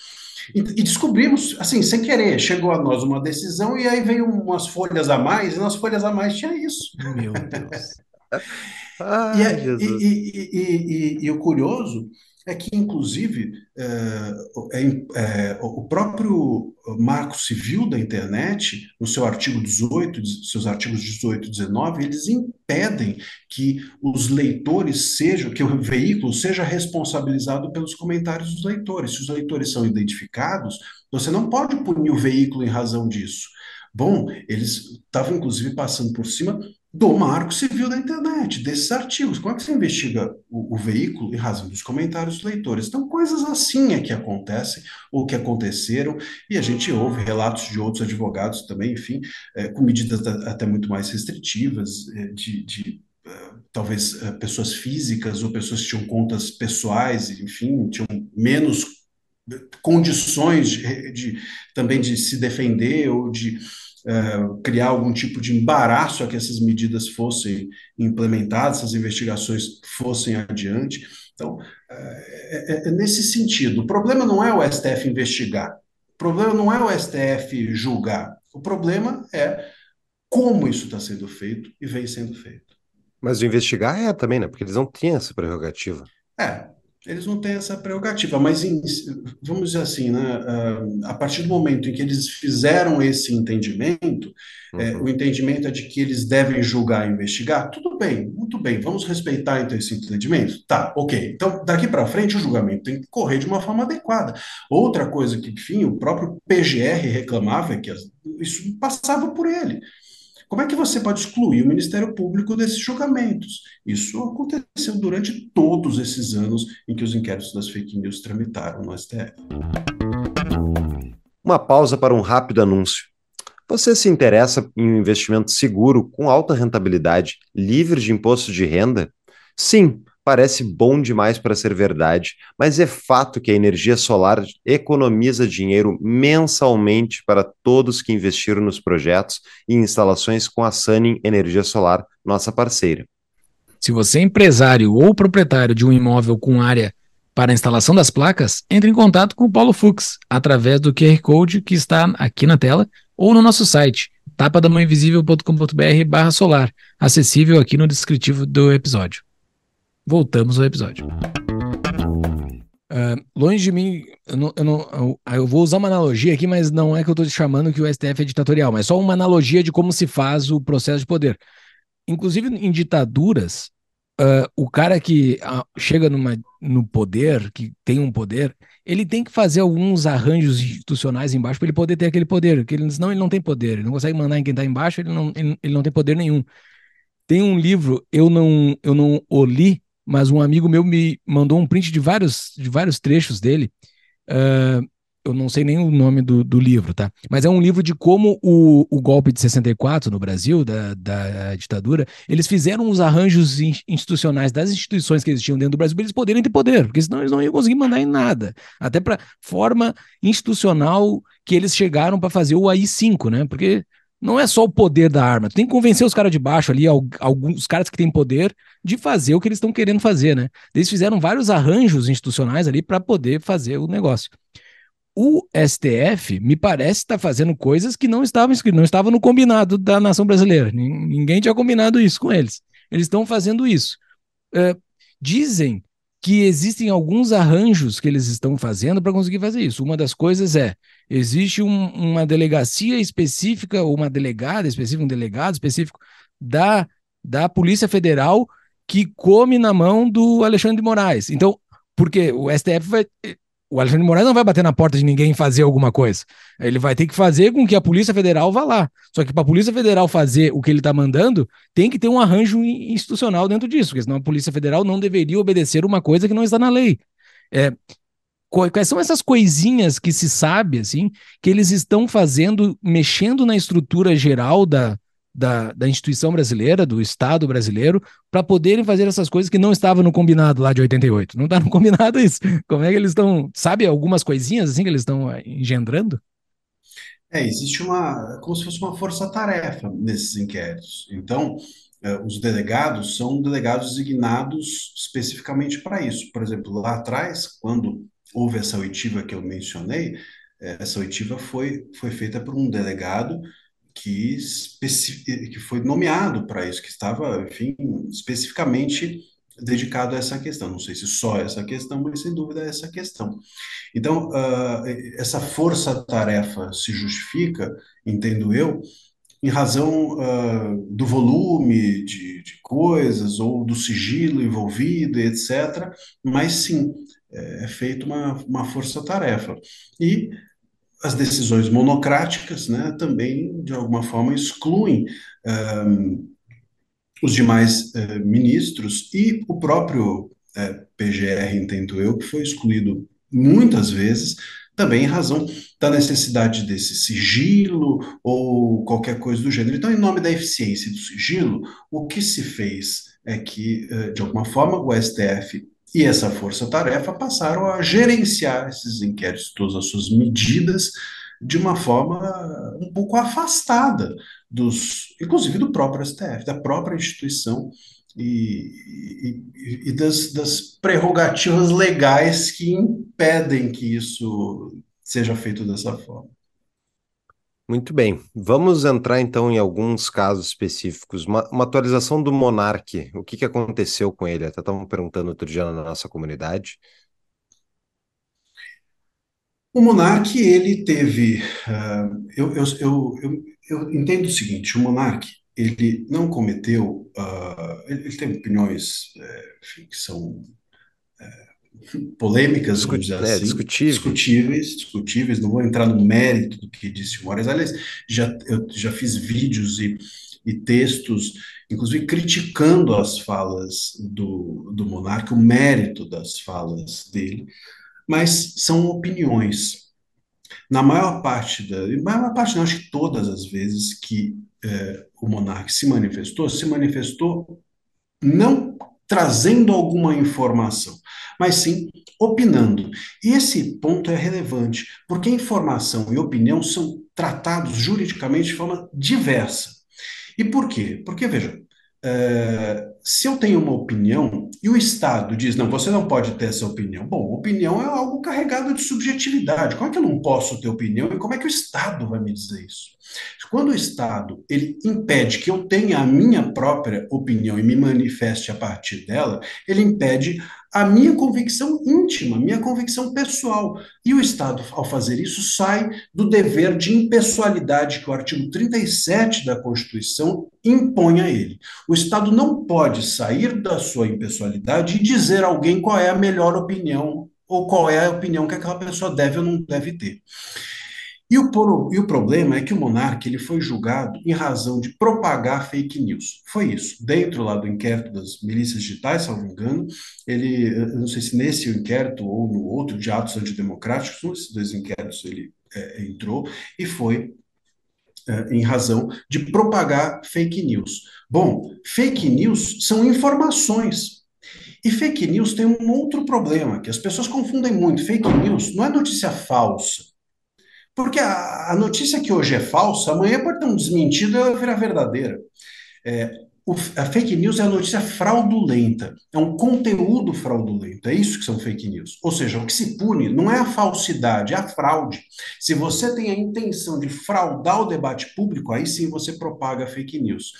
Speaker 3: E, e, descobrimos, assim, sem querer, chegou a nós uma decisão e aí veio umas folhas a mais, e nas folhas a mais tinha isso. Meu Deus. Ai, e, e, e, e, o curioso é que, inclusive, é, é, é, o próprio Marco Civil da Internet, no seu artigo 18, seus artigos 18 e 19, eles impedem que os leitores sejam, que o veículo seja responsabilizado pelos comentários dos leitores. Se os leitores são identificados, você não pode punir o veículo em razão disso. Bom, eles estavam, inclusive, passando por cima do marco civil da internet, desses artigos. Como é que você investiga o, o, veículo em razão dos comentários dos leitores? Então, coisas assim é que acontecem, ou que aconteceram, e a gente ouve relatos de outros advogados também, enfim, é, com medidas até muito mais restritivas, é, de, de é, talvez é, pessoas físicas ou pessoas que tinham contas pessoais, enfim, tinham menos condições de, de também de se defender ou de uh, criar algum tipo de embaraço a que essas medidas fossem implementadas, essas investigações fossem adiante. Então, é, é, é nesse sentido. O problema não é o STF investigar, o problema não é o STF julgar, o problema é como isso está sendo feito e vem sendo feito.
Speaker 2: Mas o investigar é também, né? Porque eles não tinham essa prerrogativa.
Speaker 3: É, Eles não têm essa prerrogativa, mas em, vamos dizer assim, né, a partir do momento em que eles fizeram esse entendimento, uhum. é, o entendimento é de que eles devem julgar e investigar, tudo bem, muito bem, vamos respeitar então esse entendimento? Tá, ok. Então, daqui para frente, o julgamento tem que correr de uma forma adequada. Outra coisa que, enfim, o próprio PGR reclamava é que isso passava por ele. Como é que você pode excluir o Ministério Público desses julgamentos? Isso aconteceu durante todos esses anos em que os inquéritos das fake news tramitaram no STF.
Speaker 2: Uma pausa para um rápido anúncio. Você se interessa em um investimento seguro, com alta rentabilidade, livre de imposto de renda? Sim, Parece bom demais para ser verdade, mas é fato que a energia solar economiza dinheiro mensalmente para todos que investiram nos projetos e instalações com a Sunning Energia Solar, nossa parceira.
Speaker 1: Se você é empresário ou proprietário de um imóvel com área para instalação das placas, entre em contato com o Paulo Fux através do QR Code que está aqui na tela ou no nosso site tapadamãoinvisível.com.br solar, acessível aqui no descritivo do episódio voltamos ao episódio. Uh, longe de mim, eu, não, eu, não, eu, eu, vou usar uma analogia aqui, mas não é que eu estou chamando que o STF é ditatorial, mas só uma analogia de como se faz o processo de poder. Inclusive em ditaduras, uh, o cara que uh, chega numa, no poder, que tem um poder, ele tem que fazer alguns arranjos institucionais embaixo para ele poder ter aquele poder, porque ele, senão ele não tem poder, ele não consegue mandar em quem está embaixo, ele não, ele, ele não tem poder nenhum. Tem um livro, eu não, eu não o li, mas um amigo meu me mandou um print de vários, de vários trechos dele. Uh, eu não sei nem o nome do, do, livro, tá? Mas é um livro de como o, o golpe de 64 no Brasil, da, da ditadura, eles fizeram os arranjos institucionais das instituições que existiam dentro do Brasil para eles poderem ter poder, porque senão eles não iam conseguir mandar em nada. Até para forma institucional que eles chegaram para fazer o AI-5, né? Porque não é só o poder da arma. Tem que convencer os caras de baixo ali, alguns caras que têm poder, de fazer o que eles estão querendo fazer, né? Eles fizeram vários arranjos institucionais ali para poder fazer o negócio. O STF me parece estar tá fazendo coisas que não estavam não estava no combinado da nação brasileira. Ninguém tinha combinado isso com eles. Eles estão fazendo isso. É, dizem que existem alguns arranjos que eles estão fazendo para conseguir fazer isso. Uma das coisas é existe um, uma delegacia específica, ou uma delegada específica, um delegado específico da, da Polícia Federal que come na mão do Alexandre de Moraes. Então, porque o STF vai. O Alexandre Moraes não vai bater na porta de ninguém fazer alguma coisa. Ele vai ter que fazer com que a Polícia Federal vá lá. Só que para a Polícia Federal fazer o que ele está mandando, tem que ter um arranjo institucional dentro disso, porque senão a Polícia Federal não deveria obedecer uma coisa que não está na lei. É, Quais são essas coisinhas que se sabe, assim, que eles estão fazendo, mexendo na estrutura geral da, da, da instituição brasileira, do Estado brasileiro, para poderem fazer essas coisas que não estavam no combinado lá de 88? Não está no combinado isso. Como é que eles estão, sabe, algumas coisinhas assim que eles estão eh, engendrando?
Speaker 3: É, existe uma, como se fosse uma força-tarefa nesses inquéritos. Então, eh, os delegados são delegados designados especificamente para isso. Por exemplo, lá atrás, quando houve essa oitiva que eu mencionei, eh, essa oitiva foi, foi feita por um delegado que, que foi nomeado para isso, que estava, enfim, especificamente dedicado a essa questão. Não sei se só essa questão, mas sem dúvida é essa questão. Então, uh, essa força-tarefa se justifica, entendo eu, em razão uh, do volume de, de, coisas ou do sigilo envolvido, etc. Mas sim, é, é feita uma, uma força-tarefa. E as decisões monocráticas né, também, de alguma forma, excluem um, os demais uh, ministros e o próprio uh, é, PGR, entendo eu, que foi excluído muitas vezes, também em razão da necessidade desse sigilo ou qualquer coisa do gênero. Então, em nome da eficiência do sigilo, o que se fez é que, uh, de alguma forma, o STF e essa força-tarefa passaram a gerenciar esses inquéritos, todas as suas medidas, de uma forma um pouco afastada dos, inclusive do próprio STF, da própria instituição e, e, e das, das, prerrogativas legais que impedem que isso seja feito dessa forma.
Speaker 2: Muito bem, vamos entrar então em alguns casos específicos. Uma, uma atualização do Monark, o que, que aconteceu com ele? Até estavam perguntando outro dia na nossa comunidade.
Speaker 3: O Monark, ele teve. Uh, eu, eu, eu, eu, entendo o seguinte: o Monark, ele não cometeu. Uh, ele, teve opiniões uh, que são polêmicas,
Speaker 2: é,
Speaker 3: assim,
Speaker 2: discutíveis.
Speaker 3: discutíveis, discutíveis. Não vou entrar no mérito do que disse o Moraes. Aliás, já, eu já fiz vídeos e, e textos, inclusive criticando as falas do, do monarca, o mérito das falas dele, mas são opiniões. Na maior parte da, maior parte, não, acho que todas as vezes que é, o monarca se manifestou, se manifestou não trazendo alguma informação, mas sim opinando. E esse ponto é relevante, porque informação e opinião são tratados juridicamente de forma diversa. E por quê? Porque, veja, é, se eu tenho uma opinião e o Estado diz, não, você não pode ter essa opinião. Bom, opinião é algo carregado de subjetividade. Como é que eu não posso ter opinião e como é que o Estado vai me dizer isso? Quando o Estado ele impede que eu tenha a minha própria opinião e me manifeste a partir dela, ele impede a minha convicção íntima, minha convicção pessoal. E o Estado, ao fazer isso, sai do dever de impessoalidade que o artigo 37 da Constituição impõe a ele. O Estado não pode sair da sua impessoalidade e dizer a alguém qual é a melhor opinião ou qual é a opinião que aquela pessoa deve ou não deve ter. E o, e o problema é que o monarca ele foi julgado em razão de propagar fake news. Foi isso. Dentro lá do inquérito das milícias digitais, salvo engano, ele, não sei se nesse inquérito ou no outro de atos antidemocráticos, um desses dois inquéritos ele é, entrou e foi é, em razão de propagar fake news. Bom, fake news são informações. E fake news tem um outro problema, que as pessoas confundem muito. Fake news não é notícia falsa. Porque a, a notícia que hoje é falsa, amanhã pode ter um desmentido e virar verdadeira. É, a fake news é a notícia fraudulenta, é um conteúdo fraudulento, é isso que são fake news. Ou seja, o que se pune não é a falsidade, é a fraude. Se você tem a intenção de fraudar o debate público, aí sim você propaga fake news.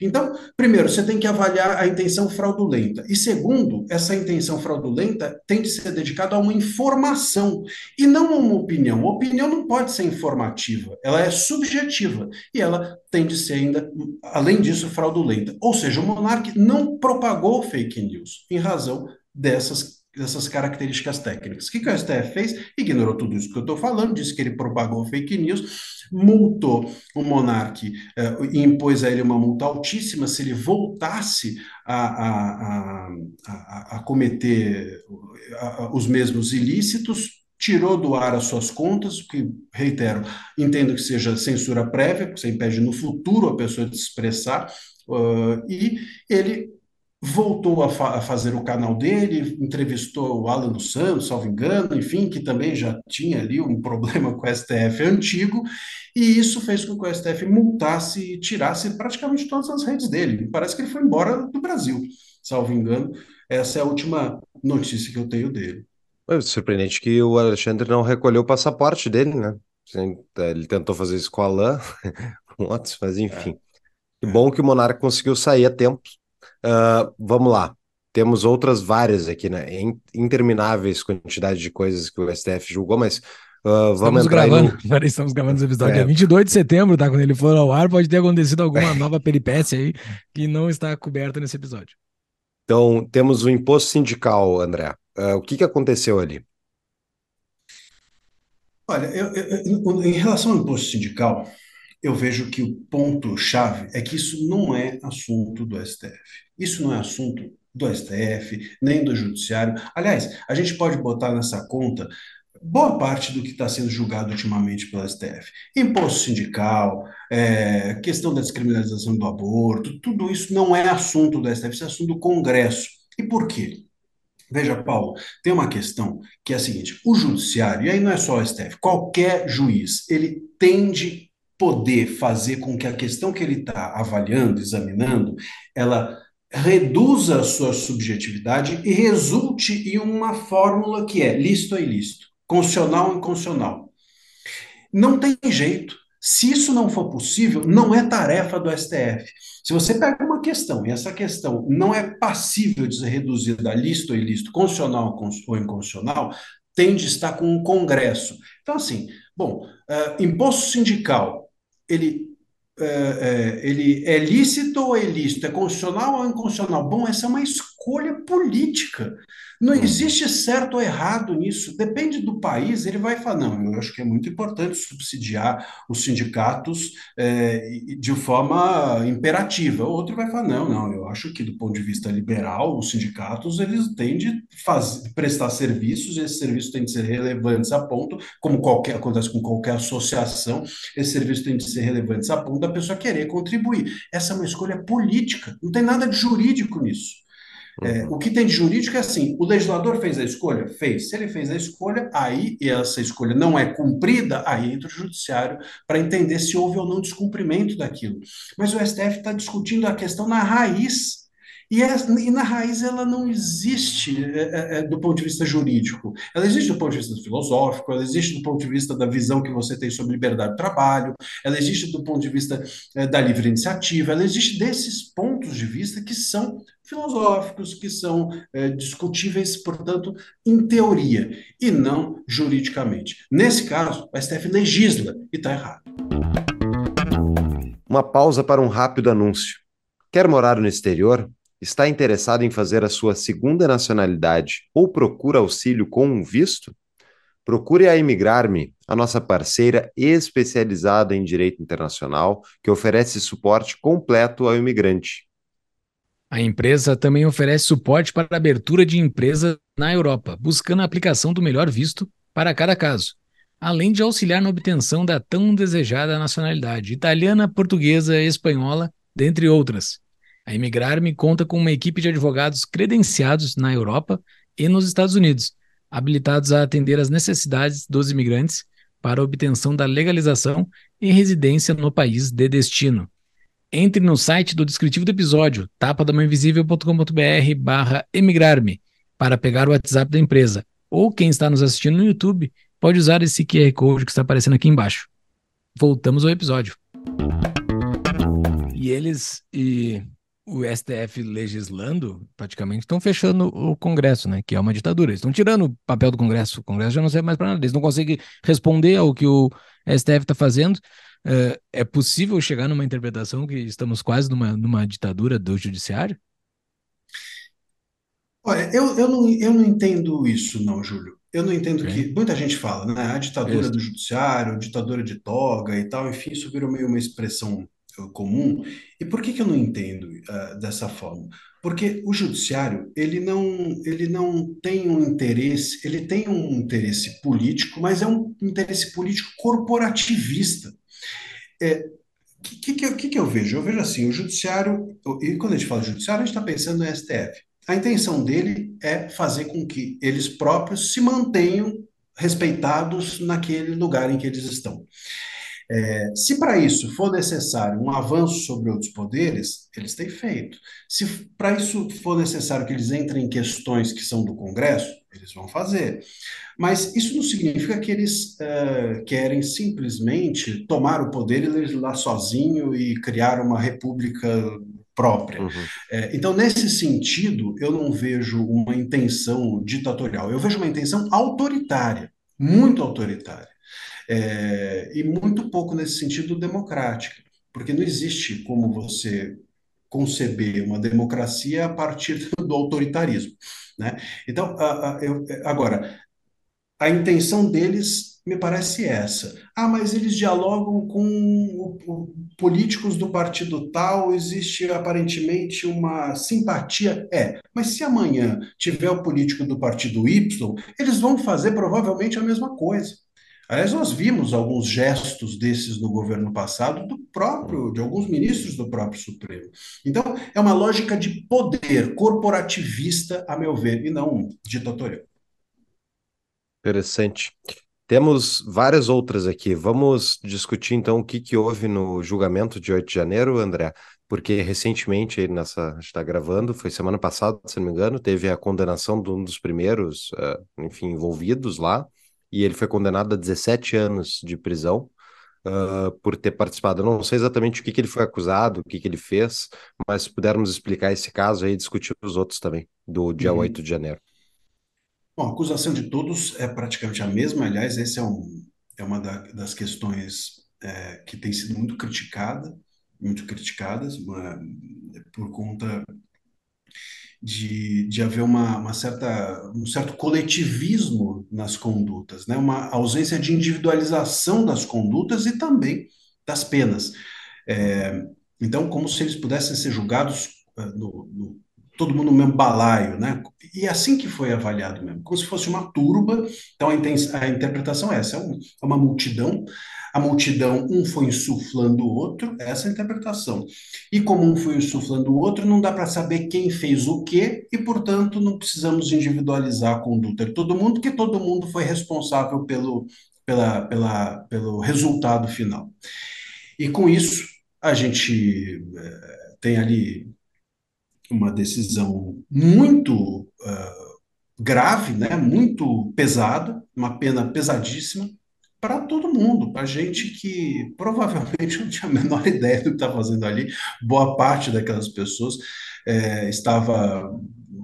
Speaker 3: Então, primeiro, você tem que avaliar a intenção fraudulenta. E segundo, essa intenção fraudulenta tem de ser dedicada a uma informação e não a uma opinião. A opinião não pode ser informativa, ela é subjetiva e ela tem de ser ainda, além disso, fraudulenta. Ou seja, o monarca não propagou fake news em razão dessas dessas características técnicas. O que, que o STF fez? Ignorou tudo isso que eu estou falando, disse que ele propagou fake news, multou o monarca eh, e impôs a ele uma multa altíssima se ele voltasse a, a, a, a cometer os mesmos ilícitos, tirou do ar as suas contas, que, reitero, entendo que seja censura prévia, porque você impede no futuro a pessoa de se expressar, uh, e ele voltou a, fa a, fazer o canal dele, entrevistou o Alan dos Santos, salvo engano, enfim, que também já tinha ali um problema com o STF antigo, e isso fez com que o STF multasse e tirasse praticamente todas as redes dele. Parece que ele foi embora do Brasil, salvo engano. Essa é a última notícia que eu tenho dele.
Speaker 2: É surpreendente que o Alexandre não recolheu o passaporte dele, né? Ele tentou fazer isso com o Alain, mas enfim. É. Que bom que o Monarca conseguiu sair a tempo Uh, vamos lá. Temos outras várias aqui, né? Intermináveis quantidade de coisas que o STF julgou, mas uh, vamos
Speaker 1: estamos gravando, no... Peraí, estamos gravando esse episódio. É. 22 de setembro, tá? Quando ele for ao ar, pode ter acontecido alguma nova peripécia aí que não está coberta nesse episódio.
Speaker 2: Então, temos o imposto sindical, André. Uh, o que, que aconteceu ali?
Speaker 3: Olha, eu, eu, em relação ao imposto sindical, eu vejo que o ponto-chave é que isso não é assunto do STF. Isso não é assunto do STF, nem do Judiciário. Aliás, a gente pode botar nessa conta boa parte do que está sendo julgado ultimamente pelo STF. Imposto sindical, é, questão da descriminalização do aborto, tudo isso não é assunto do STF, isso é assunto do Congresso. E por quê? Veja, Paulo, tem uma questão que é a seguinte: o judiciário, e aí não é só o STF, qualquer juiz, ele tende poder fazer com que a questão que ele está avaliando, examinando, ela reduza a sua subjetividade e resulte em uma fórmula que é lícito ou ilícito, constitucional ou inconstitucional. Não tem jeito. Se isso não for possível, não é tarefa do STF. Se você pega uma questão e essa questão não é passível de ser reduzida a lícito ou ilícito, constitucional ou inconstitucional, tem de estar com o Congresso. Então, assim, bom, uh, imposto sindical, ele é, é, ele é lícito ou é ilícito? É constitucional ou inconstitucional? Bom, essa é uma escolha política. Não existe certo ou errado nisso. Depende do país, ele vai falar, não, eu acho que é muito importante subsidiar os sindicatos é, de forma imperativa. Outro vai falar, não, não, eu acho que do ponto de vista liberal, os sindicatos, eles têm de prestar serviços, e esses serviços têm de ser relevantes a ponto, como qualquer, acontece com qualquer associação, esses serviços têm de ser relevantes a ponto da pessoa querer contribuir. Essa é uma escolha política, não tem nada de jurídico nisso. É, uhum. o que tem de jurídico é assim: o legislador fez a escolha? Fez. Se ele fez a escolha, aí, e essa escolha não é cumprida, aí entra o judiciário para entender se houve ou não descumprimento daquilo. Mas o STF está discutindo a questão na raiz e, é, e, na raiz ela não existe é, é, é, do ponto de vista jurídico. Ela existe do ponto de vista filosófico, ela existe do ponto de vista da visão que você tem sobre liberdade de trabalho, ela existe do ponto de vista é, da livre iniciativa, ela existe desses pontos de vista que são filosóficos, que são é, discutíveis, portanto, em teoria, e não juridicamente. Nesse caso, o STF legisla e está errado.
Speaker 2: Uma pausa para um rápido anúncio. Quer morar no exterior? Está interessado em fazer a sua segunda nacionalidade ou procura auxílio com um visto? Procure a Imigrar-me, a nossa parceira especializada em direito internacional, que oferece suporte completo ao imigrante.
Speaker 1: A empresa também oferece suporte para a abertura de empresa na Europa, buscando a aplicação do melhor visto para cada caso, além de auxiliar na obtenção da tão desejada nacionalidade italiana, portuguesa, espanhola, dentre outras. A Imigrar-me conta com uma equipe de advogados credenciados na Europa e nos Estados Unidos, habilitados a atender às necessidades dos imigrantes para obtenção da legalização e residência no país de destino. Entre no site do descritivo do episódio, tapadamainvisível.com.br barra emigrar-me, para pegar o WhatsApp da empresa. Ou quem está nos assistindo no YouTube, pode usar esse QR Code que está aparecendo aqui embaixo. Voltamos ao episódio. E eles, e o STF legislando, praticamente estão fechando o Congresso, né? Que é uma ditadura. Eles estão tirando o papel do Congresso. O Congresso já não serve mais para nada. Eles não conseguem responder ao que o STF está fazendo. Uh, é possível chegar numa interpretação que estamos quase numa, numa ditadura do judiciário?
Speaker 3: Olha, eu, eu, não, eu não entendo isso, não, Júlio. Eu não entendo okay. que muita gente fala, né? A ditadura isso. do judiciário, ditadura de toga e tal, enfim, isso virou meio uma expressão comum. E por que, que eu não entendo uh, dessa forma? Porque o judiciário ele não, ele não tem um interesse, ele tem um interesse político, mas é um interesse político corporativista. É, o que, que, que, que eu vejo? Eu vejo assim, o judiciário, e quando a gente fala judiciário, a gente está pensando no STF. A intenção dele é fazer com que eles próprios se mantenham respeitados naquele lugar em que eles estão. É, se para isso for necessário um avanço sobre outros poderes, eles têm feito. Se para isso for necessário que eles entrem em questões que são do Congresso, eles vão fazer. Mas isso não significa que eles uh, querem simplesmente tomar o poder e legislar sozinho e criar uma república própria. Uhum. É, então, nesse sentido, eu não vejo uma intenção ditatorial, eu vejo uma intenção autoritária, muito autoritária é, e muito pouco nesse sentido democrática, porque não existe como você conceber uma democracia a partir do autoritarismo. Né? Então, a, a, eu, agora, a intenção deles me parece essa. Ah, mas eles dialogam com o, políticos do partido tal, existe aparentemente uma simpatia. É, mas se amanhã tiver o político do partido Y, eles vão fazer provavelmente a mesma coisa. Aliás, nós vimos alguns gestos desses no governo passado do próprio, de alguns ministros do próprio Supremo. Então, é uma lógica de poder corporativista, a meu ver, e não ditatorial.
Speaker 2: Interessante. Temos várias outras aqui. Vamos discutir então o que, que houve no julgamento de 8 de janeiro, André, porque recentemente, nessa, a gente está gravando, foi semana passada, se não me engano, teve a condenação de um dos primeiros, uh, enfim, envolvidos lá, e ele foi condenado a 17 anos de prisão. uh, por ter participado. Eu não sei exatamente o que, que ele foi acusado, o que, que ele fez, mas se pudermos explicar esse caso aí, discutir os outros também, do dia uhum. 8 de janeiro.
Speaker 3: Bom, a acusação de todos é praticamente a mesma, aliás, essa é, um, é uma da, das questões é, que tem sido muito criticada, muito criticadas, uma, por conta de, de haver uma, uma, certa, um certo coletivismo nas condutas, né? uma ausência de individualização das condutas e também das penas. É, então, como se eles pudessem ser julgados uh, no, no, todo mundo no mesmo balaio, né? E assim que foi avaliado mesmo, como se fosse uma turba. Então, a, a interpretação é essa: é, é uma multidão a multidão, um foi insuflando o outro, essa é a interpretação. E como um foi insuflando o outro, não dá para saber quem fez o quê, e, portanto, não precisamos individualizar a conduta de todo mundo, porque todo mundo foi responsável pelo, pela, pela, pelo resultado final. E com isso, a gente é, tem ali uma decisão muito uh, grave, né, muito pesada, uma pena pesadíssima, para todo mundo, para gente que provavelmente não tinha a menor ideia do que estava fazendo ali. Boa parte daquelas pessoas é, estava,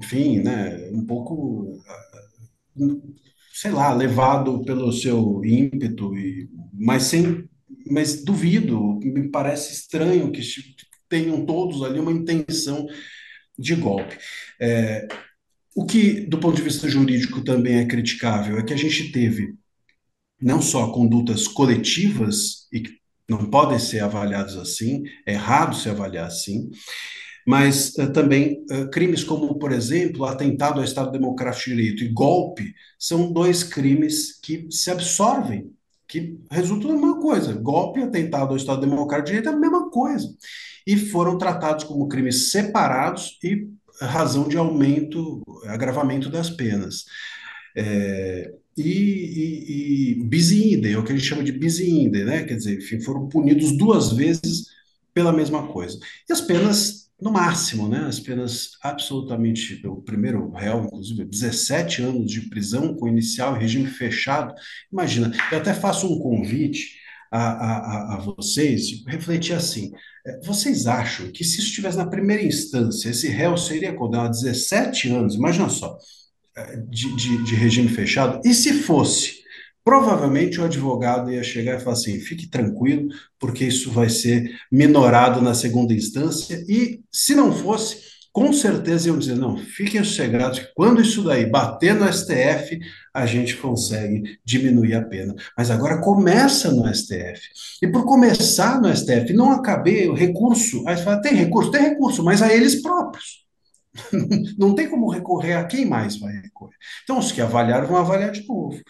Speaker 3: enfim, né, um pouco, sei lá, levado pelo seu ímpeto, e, mas sem, mas duvido, me parece estranho que tenham todos ali uma intenção de golpe. É, o que, do ponto de vista jurídico, também é criticável é que a gente teve não só condutas coletivas e que não podem ser avaliadas assim, é errado se avaliar assim, mas uh, também uh, crimes como, por exemplo, atentado ao Estado Democrático de Direito e golpe são dois crimes que se absorvem, que resultam da mesma coisa. Golpe e atentado ao Estado Democrático de Direito é a mesma coisa. E foram tratados como crimes separados e razão de aumento, agravamento das penas. É, e, e, bis é o que a gente chama de bis né? Quer dizer, enfim, foram punidos duas vezes pela mesma coisa. E as penas, no máximo, né? As penas absolutamente, o primeiro réu, inclusive, 17 anos de prisão com inicial regime fechado. Imagina, eu até faço um convite a, a, a vocês, refletir assim, é, vocês acham que se isso estivesse na primeira instância, esse réu seria condenado a 17 anos, imagina só, de, de, de regime fechado. E se fosse, provavelmente o advogado ia chegar e falar assim: fique tranquilo, porque isso vai ser minorado na segunda instância. E se não fosse, com certeza iam dizer: não, fiquem sossegados, que quando isso daí bater no STF, a gente consegue diminuir a pena. Mas agora começa no STF. E por começar no STF, não acabei o recurso. Aí você fala: tem recurso? Tem recurso, mas a eles próprios. não tem como recorrer a quem mais vai recorrer. Então, os que avaliaram vão avaliar de novo.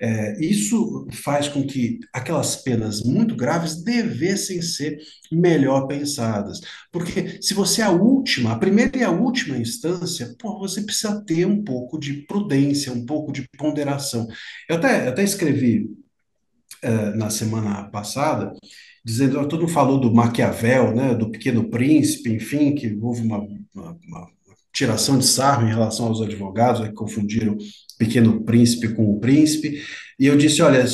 Speaker 3: É, isso faz com que aquelas penas muito graves devessem ser melhor pensadas. Porque se você é a última, a primeira e a última instância, pô, você precisa ter um pouco de prudência, um pouco de ponderação. Eu até, eu até escrevi é, na semana passada dizendo, todo mundo falou do Maquiavel, né, do Pequeno Príncipe, enfim, que houve uma, uma, uma tiração de sarro em relação aos advogados, que confundiram Pequeno Príncipe com o Príncipe. E eu disse: olha,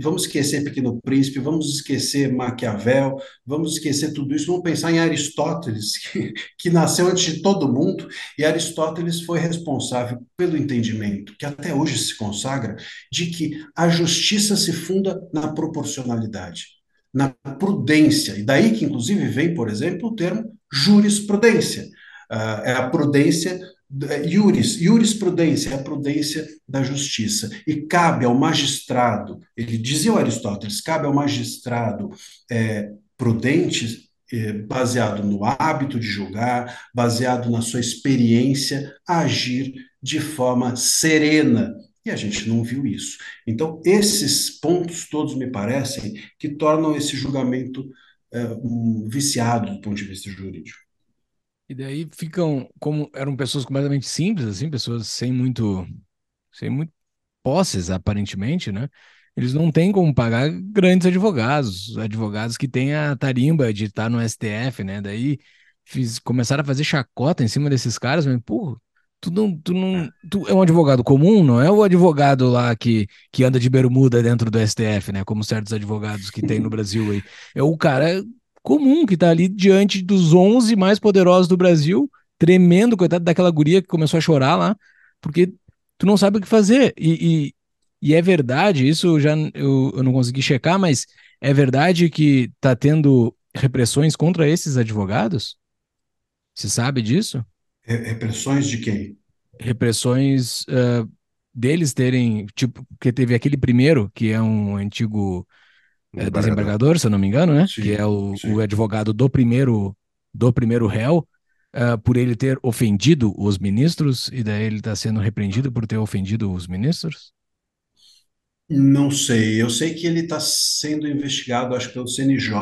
Speaker 3: vamos esquecer Pequeno Príncipe, vamos esquecer Maquiavel, vamos esquecer tudo isso, vamos pensar em Aristóteles, que, que nasceu antes de todo mundo, e Aristóteles foi responsável pelo entendimento, que até hoje se consagra, de que a justiça se funda na proporcionalidade, na prudência. E daí que, inclusive, vem, por exemplo, o termo jurisprudência uh, é a prudência, é, iuris, jurisprudência, é a prudência da justiça. E cabe ao magistrado, ele dizia o Aristóteles, cabe ao magistrado é, prudente, é, baseado no hábito de julgar, baseado na sua experiência, agir de forma serena. E a gente não viu isso. Então, esses pontos todos me parecem que tornam esse julgamento um viciado do ponto de vista jurídico.
Speaker 1: E daí ficam como eram pessoas completamente simples, assim, pessoas sem muito, sem muito posses, aparentemente, né? Eles não têm como pagar grandes advogados, advogados que têm a tarimba de estar no STF, né? Daí fiz, começaram a fazer chacota em cima desses caras, mas, pô, Tu não, tu não, tu é um advogado comum, não é o advogado lá que, que anda de bermuda dentro do STF, né? Como certos advogados que tem no Brasil aí. É o cara comum que tá ali diante dos 11 mais poderosos do Brasil, tremendo, coitado daquela guria que começou a chorar lá, porque tu não sabe o que fazer. E, e, e é verdade, isso já eu, eu não consegui checar, mas é verdade que tá tendo repressões contra esses advogados? Se sabe disso?
Speaker 3: Repressões de quem?
Speaker 1: Repressões uh, deles terem, tipo, que teve aquele primeiro, que é um antigo uh, desembargador, se eu não me engano, né? Sim, que é o, o, advogado do primeiro do primeiro réu, uh, por ele ter ofendido os ministros, e daí ele está sendo repreendido por ter ofendido os ministros?
Speaker 3: Não sei. Eu sei que ele está sendo investigado, acho, pelo CNJ,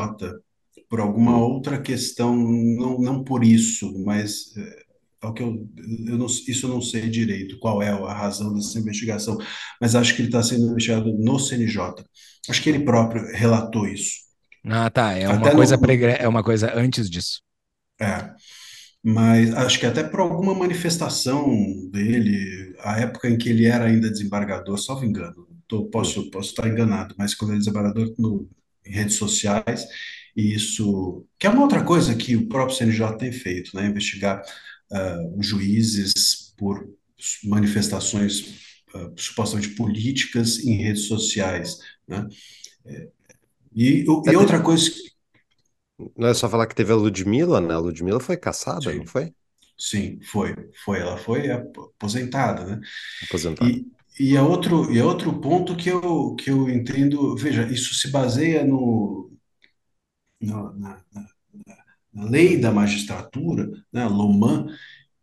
Speaker 3: por alguma outra questão, não, não por isso, mas é o que eu, eu não, isso eu não sei direito qual é a razão dessa investigação, mas acho que ele está sendo investigado no CNJ. Acho que ele próprio relatou isso.
Speaker 1: Ah, tá. É uma, coisa, no, é uma coisa antes disso.
Speaker 3: É. Mas acho que até por alguma manifestação dele, a época em que ele era ainda desembargador, salvo engano, tô, posso, posso estar enganado, mas quando ele é desembargador no, em redes sociais, e isso, que é uma outra coisa que o próprio CNJ tem feito, né? Investigar uh, juízes por manifestações uh, supostamente políticas em redes sociais, né? É, e, e outra coisa...
Speaker 2: Não é só falar que teve a Ludmilla, né? A Ludmilla foi caçada, Sim. não foi?
Speaker 3: Sim, foi. Foi. Ela foi aposentada, né?
Speaker 2: Aposentada.
Speaker 3: E, e é outro, e é outro ponto que eu, que eu entendo. Veja, isso se baseia no, no na, na, na, lei da magistratura, né, Loman,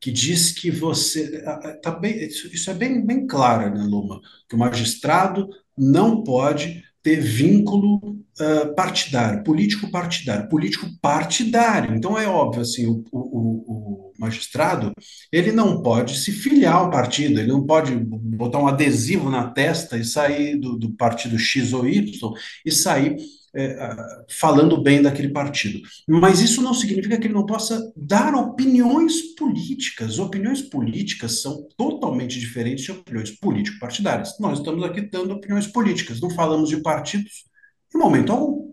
Speaker 3: que diz que você. Tá bem, isso, isso é bem, bem claro, né, Loman? Que o magistrado não pode ter vínculo uh, partidário, político partidário, político partidário. Então é óbvio assim, o, o, o, magistrado ele não pode se filiar ao partido, ele não pode botar um adesivo na testa e sair do, do partido X ou Y e sair é, falando bem daquele partido. Mas isso não significa que ele não possa dar opiniões políticas. Opiniões políticas são totalmente diferentes de opiniões político-partidárias. Nós estamos aqui dando opiniões políticas, não falamos de partidos em momento algum.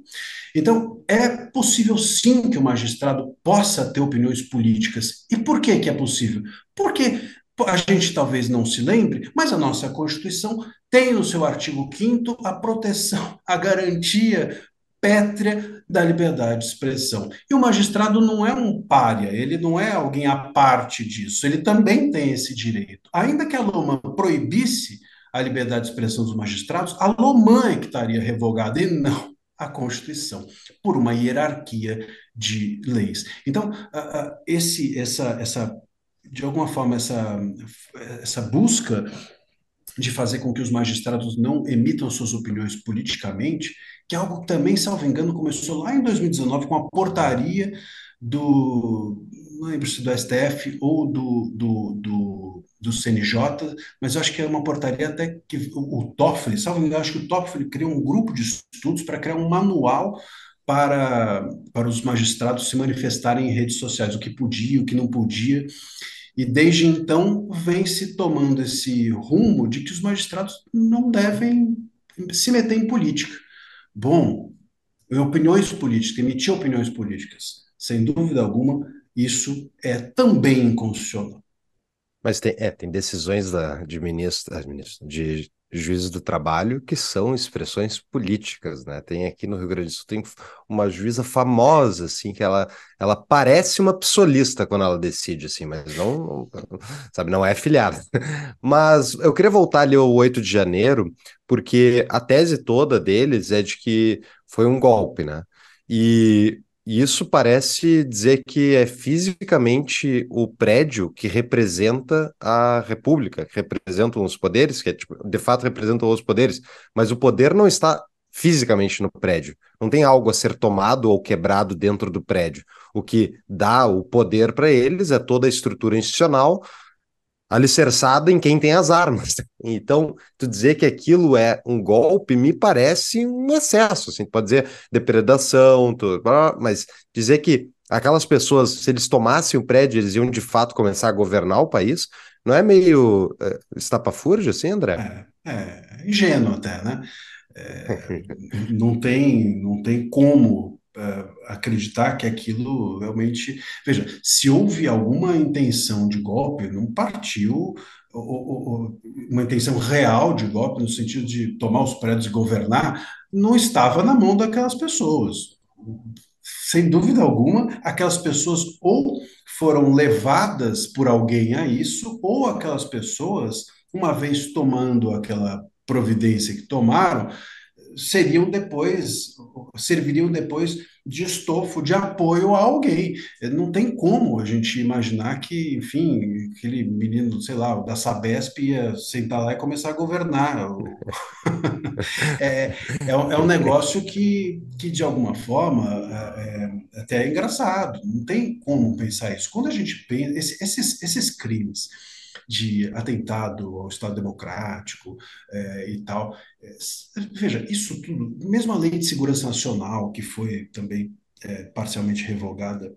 Speaker 3: Então, é possível sim que o magistrado possa ter opiniões políticas. E por que, que é possível? Porque a gente talvez não se lembre, mas a nossa Constituição tem no seu artigo 5 a proteção, a garantia pétrea da liberdade de expressão. E o magistrado não é um pária, ele não é alguém à parte disso, ele também tem esse direito. Ainda que a Loma proibisse a liberdade de expressão dos magistrados, a Lomã é que estaria revogada e não a Constituição, por uma hierarquia de leis. Então, esse, essa, essa, de alguma forma, essa, essa busca de fazer com que os magistrados não emitam suas opiniões politicamente, que é algo que também, salvo engano, começou lá em 2019 com a portaria do, não lembro se do STF ou do, do, do, do CNJ, mas eu acho que é uma portaria até que o, o Toffoli, salvo engano, acho que o Toffoli criou um grupo de estudos para criar um manual para, para os magistrados se manifestarem em redes sociais, o que podia, o que não podia. E desde então vem se tomando esse rumo de que os magistrados não devem se meter em política. Bom, opiniões políticas, emitir opiniões políticas, sem dúvida alguma, isso é também inconstitucional.
Speaker 2: Mas tem, é, tem decisões da, de ministro, de juízes do trabalho que são expressões políticas, né? Tem aqui no Rio Grande do Sul tem uma juíza famosa assim que ela ela parece uma psolista quando ela decide assim, mas não, sabe, não é filiada. Mas eu queria voltar ali ao 8 de janeiro, porque a tese toda deles é de que foi um golpe, né? E isso parece dizer que é fisicamente o prédio que representa a República, que representam os poderes, que é, tipo, de fato representam os poderes, mas o poder não está fisicamente no prédio. Não tem algo a ser tomado ou quebrado dentro do prédio. O que dá o poder para eles é toda a estrutura institucional alicerçada em quem tem as armas. Então, tu dizer que aquilo é um golpe me parece um excesso, assim, tu pode dizer depredação, tu, mas dizer que aquelas pessoas, se eles tomassem o prédio, eles iam de fato começar a governar o país. Não é meio é, estapafúrdio assim, André?
Speaker 3: É, é ingênuo até, né? É, não tem, não tem como acreditar que aquilo realmente. Veja, se houve alguma intenção de golpe, não partiu uma intenção real de golpe, no sentido de tomar os prédios e governar, não estava na mão daquelas pessoas. Sem dúvida alguma, aquelas pessoas ou foram levadas por alguém a isso, ou aquelas pessoas, uma vez tomando aquela providência que tomaram, seriam depois, serviriam depois de estofo, de apoio a alguém. Não tem como a gente imaginar que, enfim, aquele menino, sei lá, da Sabesp ia sentar lá e começar a governar. é, é, um, é, um negócio que, que de alguma forma, é, é, até é engraçado. Não tem como pensar isso. Quando a gente pensa, esses, esses crimes de atentado ao Estado Democrático é, e tal. É, veja, isso tudo, mesmo a Lei de Segurança Nacional, que foi também é, parcialmente revogada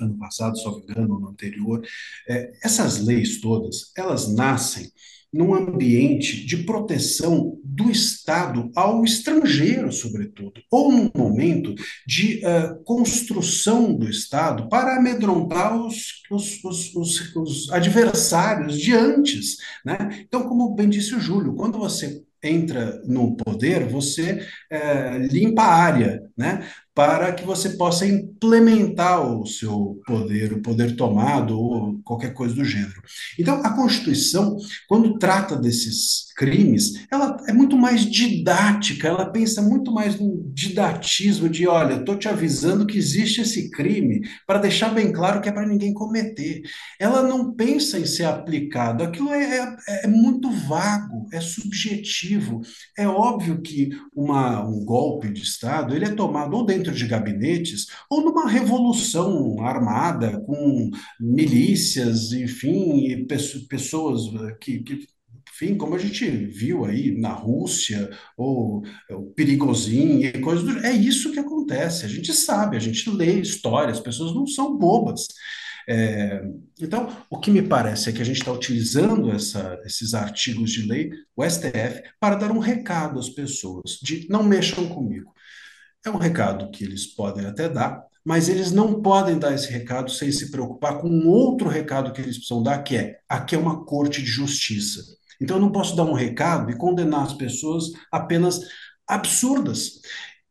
Speaker 3: ano passado, só engano, no anterior, é, essas leis todas, elas nascem num ambiente de proteção do Estado ao estrangeiro, sobretudo, ou num momento de uh, construção do Estado para amedrontar os, os, os, os, adversários de antes. Né? Então, como bem disse o Júlio, quando você entra no poder, você é, limpa a área, né? Para que você possa implementar o seu poder, o poder tomado ou qualquer coisa do gênero. Então, a Constituição, quando trata desses crimes, ela é muito mais didática, ela pensa muito mais no didatismo de, olha, estou te avisando que existe esse crime para deixar bem claro que é para ninguém cometer. Ela não pensa em ser aplicado, aquilo é, é, é muito vago, é subjetivo. É óbvio que uma, um golpe de Estado, ele é tomado ou dentro dentro de gabinetes ou numa revolução armada com milícias, enfim, e pessoas que, que enfim, como a gente viu aí na Rússia, ou o perigosinho e coisas do É isso que acontece. A gente sabe, a gente lê história, as pessoas não são bobas. É, então, o que me parece é que a gente está utilizando essa, esses artigos de lei, o STF, para dar um recado às pessoas de não mexam comigo. É um recado que eles podem até dar, mas eles não podem dar esse recado sem se preocupar com um outro recado que eles precisam dar, que é: aqui é uma corte de justiça. Então eu não posso dar um recado e condenar as pessoas apenas absurdas.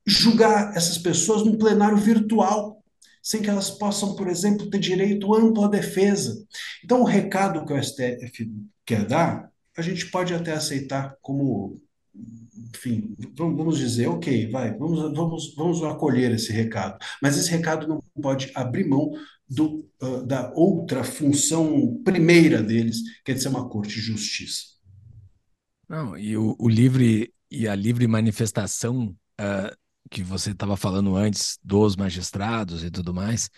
Speaker 3: Julgar essas pessoas num plenário virtual, sem que elas possam, por exemplo, ter direito amplo à defesa. Então, o recado que o STF quer dar, a gente pode até aceitar como enfim, vamos dizer, ok, vai, vamos, vamos, vamos acolher esse recado, mas esse recado não pode abrir mão do, uh, da outra função primeira deles, que é de ser uma corte de justiça.
Speaker 1: Não, e o, o livre e a livre manifestação uh, que você estava falando antes dos magistrados e tudo mais,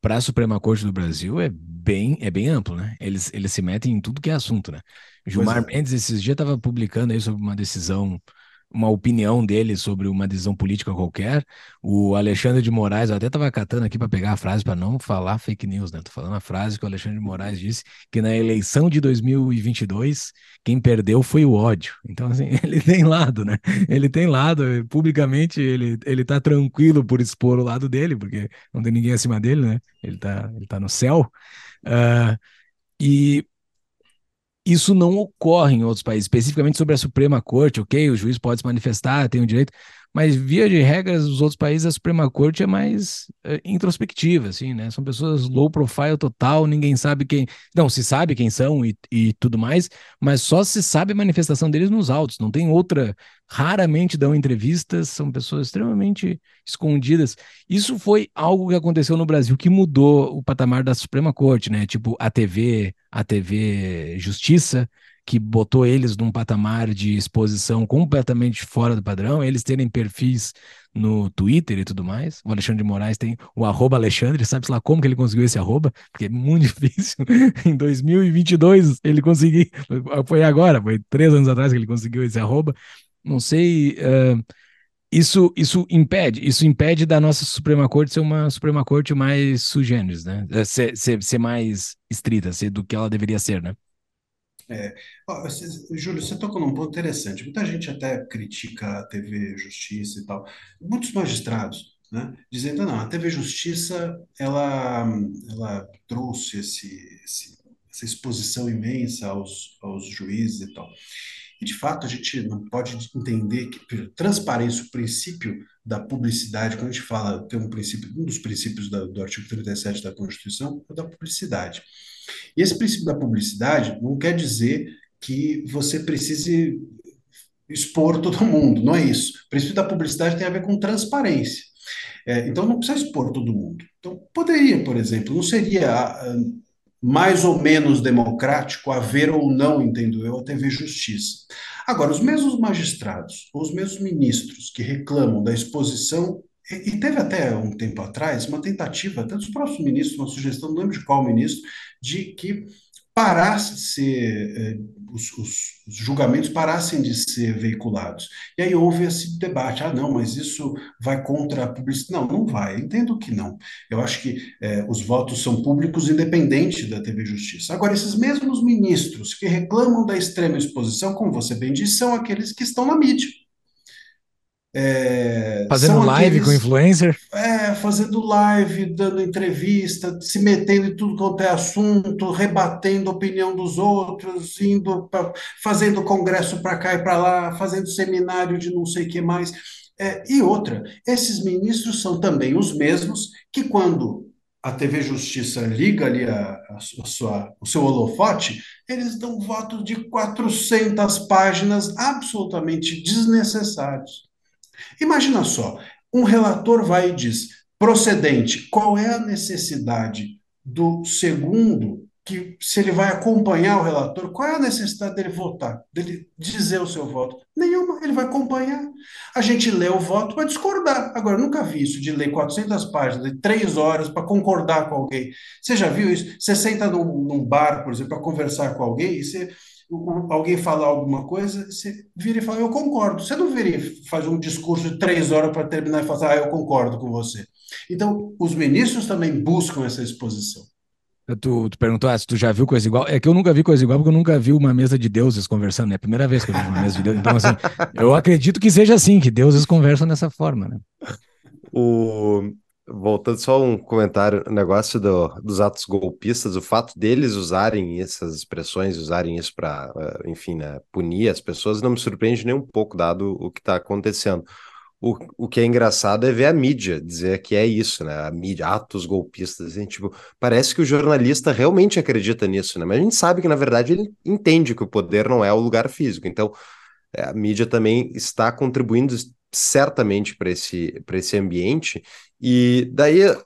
Speaker 1: para a Suprema Corte do Brasil é bem, é bem amplo, né? Eles, eles se metem em tudo que é assunto, né? Gilmar é. Mendes esses dias estava publicando aí sobre uma decisão uma opinião dele sobre uma decisão política qualquer. O Alexandre de Moraes, eu até estava catando aqui para pegar a frase para não falar fake news, né? Tô falando a frase que o Alexandre de Moraes disse que na eleição de 2022 quem perdeu foi o ódio. Então assim, ele tem lado, né? Ele tem lado, publicamente ele ele tá tranquilo por expor o lado dele, porque não tem ninguém acima dele, né? Ele tá ele tá no céu. Uh, e isso não ocorre em outros países, especificamente sobre a Suprema Corte, ok? O juiz pode se manifestar, tem o direito, mas via de regras, os outros países, a Suprema Corte é mais é, introspectiva, assim, né? São pessoas low profile total, ninguém sabe quem. Não, se sabe quem são e, e tudo mais, mas só se sabe a manifestação deles nos autos, não tem outra. Raramente dão entrevistas, são pessoas extremamente escondidas. Isso foi algo que aconteceu no Brasil que mudou o patamar da Suprema Corte, né? Tipo, a TV, a TV Justiça que botou eles num patamar de exposição completamente fora do padrão, eles terem perfis no Twitter e tudo mais. O Alexandre de Moraes tem o arroba Alexandre, sabe lá como que ele conseguiu esse arroba? Porque é muito difícil. em 2022 ele conseguiu, foi agora, foi três anos atrás que ele conseguiu esse arroba. Não sei, uh, isso, isso impede, isso impede da nossa Suprema Corte ser uma Suprema Corte mais sugêneres, né? É, ser, ser, ser mais estrita, ser do que ela deveria ser, né?
Speaker 3: É. Júlio, você tocou num ponto interessante. Muita gente até critica a TV Justiça e tal. Muitos magistrados, né, dizendo, não, a TV Justiça, ela, ela trouxe esse, esse, essa exposição imensa aos, aos juízes e tal. E, de fato, a gente não pode entender que transparência, o princípio da publicidade, quando a gente fala, tem um princípio, um dos princípios da, do artigo 37 da Constituição, é da publicidade. E esse princípio da publicidade não quer dizer que você precise expor todo mundo, não é isso. O princípio da publicidade tem a ver com transparência. É, então não precisa expor todo mundo. Então poderia, por exemplo, não seria ah, mais ou menos democrático haver ou não, entendo eu, a TV Justiça. Agora, os mesmos magistrados, os mesmos ministros que reclamam da exposição, e, e teve até um tempo atrás uma tentativa, até dos próprios ministros, uma sugestão, não lembro de qual ministro, de que parasse de ser, eh, os, os, os, julgamentos parassem de ser veiculados. E aí houve esse debate, ah, não, mas isso vai contra a publicidade. Não, não vai, entendo que não. Eu acho que eh, os votos são públicos independente da TV Justiça. Agora, esses mesmos ministros que reclamam da extrema exposição, como você bem disse, são aqueles que estão na mídia.
Speaker 1: É, fazendo live aqueles, com influencer?
Speaker 3: É, fazendo live, dando entrevista, se metendo em tudo quanto é assunto, rebatendo a opinião dos outros, indo pra, fazendo congresso para cá e para lá, fazendo seminário de não sei o que mais. É, e outra, esses ministros são também os mesmos que, quando a TV Justiça liga ali a, a, sua, o seu holofote, eles dão votos de 400 páginas absolutamente desnecessários. Imagina só, um relator vai e diz: procedente, qual é a necessidade do segundo que se ele vai acompanhar o relator, qual é a necessidade dele votar, dele dizer o seu voto? Nenhuma, ele vai acompanhar. A gente lê o voto para discordar. Agora, nunca vi isso de ler 400 páginas, de três horas para concordar com alguém. Você já viu isso? Você senta num, num bar, por exemplo, para conversar com alguém e você alguém falar alguma coisa, você vira e fala, eu concordo. Você não vira e faz um discurso de três horas para terminar e falar, ah, eu concordo com você. Então, os ministros também buscam essa exposição.
Speaker 1: Tu, tu perguntou ah, se tu já viu coisa igual. É que eu nunca vi coisa igual porque eu nunca vi uma mesa de deuses conversando. É a primeira vez que eu vi uma mesa de deuses. Então, assim, eu acredito que seja assim, que deuses conversam dessa forma, né?
Speaker 2: O, Voltando só um comentário, o negócio do, dos atos golpistas, o fato deles usarem essas expressões, usarem isso para, eh, enfim, né, punir as pessoas, não me surpreende nem um pouco, dado o que está acontecendo. O, o que é engraçado é ver a mídia dizer que é isso, né? A mídia, atos golpistas, assim, tipo, parece que o jornalista realmente acredita nisso, né? Mas a gente sabe que, na verdade, ele entende que o poder não é o lugar físico. Então, eh, a mídia também está contribuindo certamente para esse, esse ambiente. E daí uh,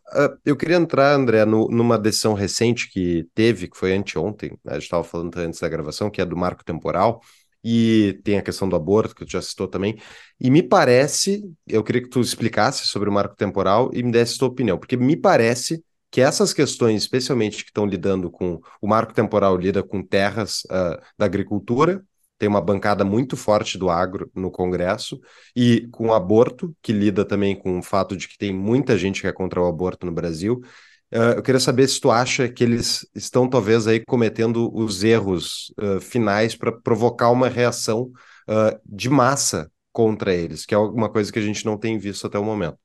Speaker 2: eu queria entrar, André, no, numa decisão recente que teve, que foi anteontem, a gente estava falando antes da gravação, que é do marco temporal, e tem a questão do aborto, que tu já citou também. E me parece, eu queria que tu explicasse sobre o marco temporal e me desse tua opinião, porque me parece que essas questões, especialmente que estão lidando com o marco temporal, lida com terras uh, da agricultura, tem uma bancada muito forte do agro no Congresso, e com aborto, que lida também com o fato de que tem muita gente que é contra o aborto no Brasil. Uh, eu queria saber se tu acha que eles estão talvez aí cometendo os erros uh, finais para provocar uma reação uh, de massa contra eles, que é alguma coisa que a gente não tem visto até o momento.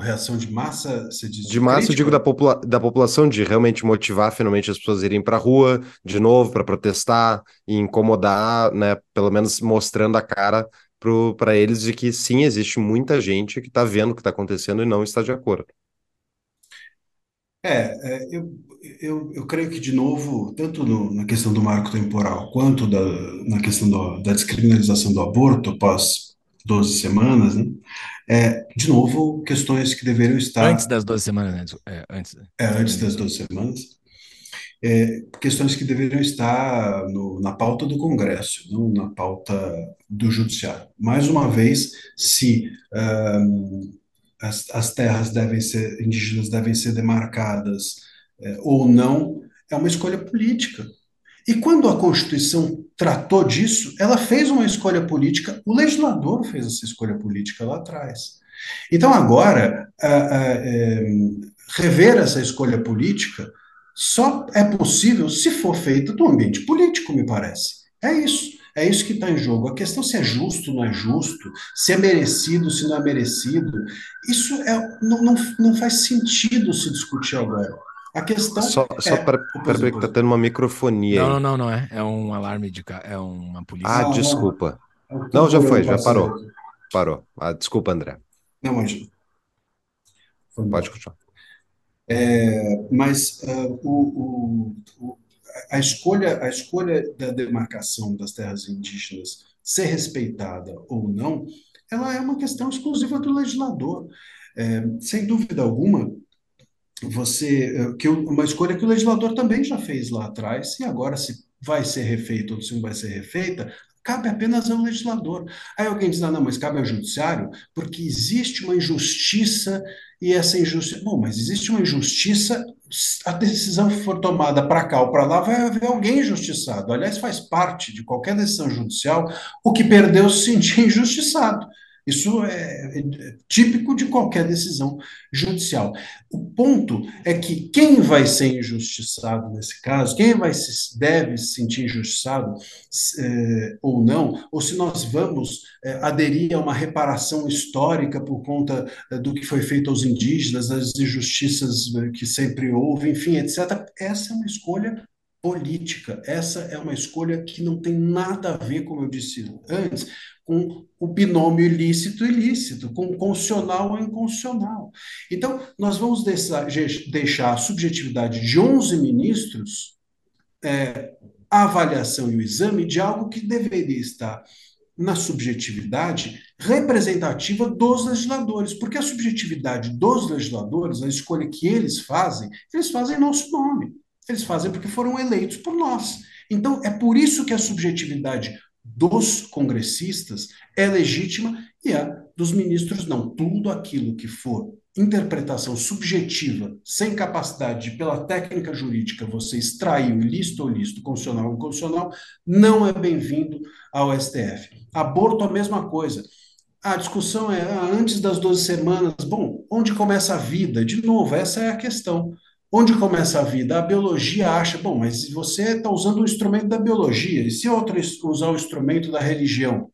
Speaker 3: Reação de massa, você diz?
Speaker 2: De, de massa, crítica? eu digo da, popula da população, de realmente motivar finalmente as pessoas a irem para a rua de novo para protestar e incomodar, né? Pelo menos mostrando a cara para eles de que sim, existe muita gente que está vendo o que está acontecendo e não está de acordo.
Speaker 3: É, é eu, eu, eu creio que, de novo, tanto no, na questão do marco temporal quanto da, na questão do, da descriminalização do aborto após 12 semanas, né? É, de novo, questões que deveriam estar.
Speaker 1: Antes das 12 semanas, né? É, antes.
Speaker 3: É, antes das 12 semanas. É, questões que deveriam estar no, na pauta do Congresso, não na pauta do Judiciário. Mais uma vez, se um, as, as, terras devem ser indígenas devem ser demarcadas é, ou não, é uma escolha política. E quando a Constituição tratou disso, ela fez uma escolha política, o legislador fez essa escolha política lá atrás. Então, agora, a, a, é, rever essa escolha política só é possível se for feita no ambiente político, me parece. É isso. É isso que está em jogo. A questão se é justo, não é justo, se é merecido, se não é merecido, isso é, não, não, não faz sentido se discutir agora. A questão
Speaker 2: só,
Speaker 3: é...
Speaker 2: Só para ver que está tendo uma microfonia
Speaker 1: Não,
Speaker 2: aí.
Speaker 1: não, não, não é. É um alarme de... É uma polícia.
Speaker 2: Ah, desculpa. Não, já foi, já parou. Parou. Ah, desculpa, André.
Speaker 3: Não, mas...
Speaker 2: Pode continuar.
Speaker 3: É, mas uh, o, o, a, escolha, a escolha da demarcação das terras indígenas ser respeitada ou não, ela é uma questão exclusiva do legislador. É, sem dúvida alguma, você que uma escolha que o legislador também já fez lá atrás, e agora se vai ser refeita ou se não vai ser refeita, cabe apenas ao legislador. Aí alguém diz, ah, não, mas cabe ao judiciário, porque existe uma injustiça e essa injustiça. Bom, mas existe uma injustiça, a decisão for tomada para cá ou para lá, vai haver alguém injustiçado. Aliás, faz parte de qualquer decisão judicial o que perdeu se sentir injustiçado. Isso é, é, típico de qualquer decisão judicial. O ponto é que quem vai ser injustiçado nesse caso, quem vai se, deve se sentir injustiçado é, ou não, ou se nós vamos é, aderir a uma reparação histórica por conta é, do que foi feito aos indígenas, das injustiças é, que sempre houve, enfim, etc. Essa é uma escolha política. Essa é uma escolha que não tem nada a ver, como eu disse antes, com o binômio ilícito ilícito, com constitucional ou inconstitucional. Então, nós vamos deixar a subjetividade de 11 ministros, é, a avaliação e o exame de algo que deveria estar na subjetividade representativa dos legisladores, porque a subjetividade dos legisladores, a escolha que eles fazem, eles fazem em nosso nome. Eles fazem porque foram eleitos por nós. Então, é por isso que a subjetividade dos congressistas é legítima e a dos ministros não. Tudo aquilo que for interpretação subjetiva, sem capacidade de, pela técnica jurídica, você extrair o ilícito ou ilícito, constitucional ou inconstitucional, não é bem-vindo ao STF. Aborto, a mesma coisa. A discussão é ah, antes das 12 semanas. Bom, onde começa a vida? De novo, essa é a questão. Onde começa a vida? A biologia acha, bom, mas você está usando o instrumento da biologia, e se outro usar o instrumento da religião?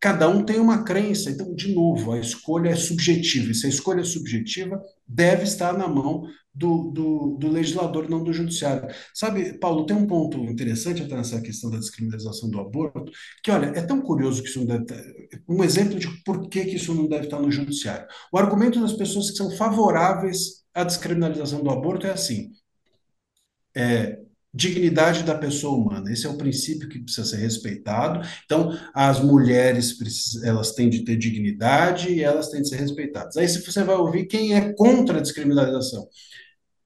Speaker 3: Cada um tem uma crença, então, de novo, a escolha é subjetiva, e se a escolha é subjetiva, deve estar na mão do, do, do, legislador, não do judiciário. Sabe, Paulo, tem um ponto interessante até nessa questão da descriminalização do aborto, que, olha, é tão curioso que isso não deve estar, um exemplo de por que, que isso não deve estar no judiciário. O argumento das pessoas que são favoráveis a descriminalização do aborto é assim: é, dignidade da pessoa humana. Esse é o princípio que precisa ser respeitado. Então, as mulheres elas têm de ter dignidade e elas têm de ser respeitadas. Aí se você vai ouvir quem é contra a descriminalização,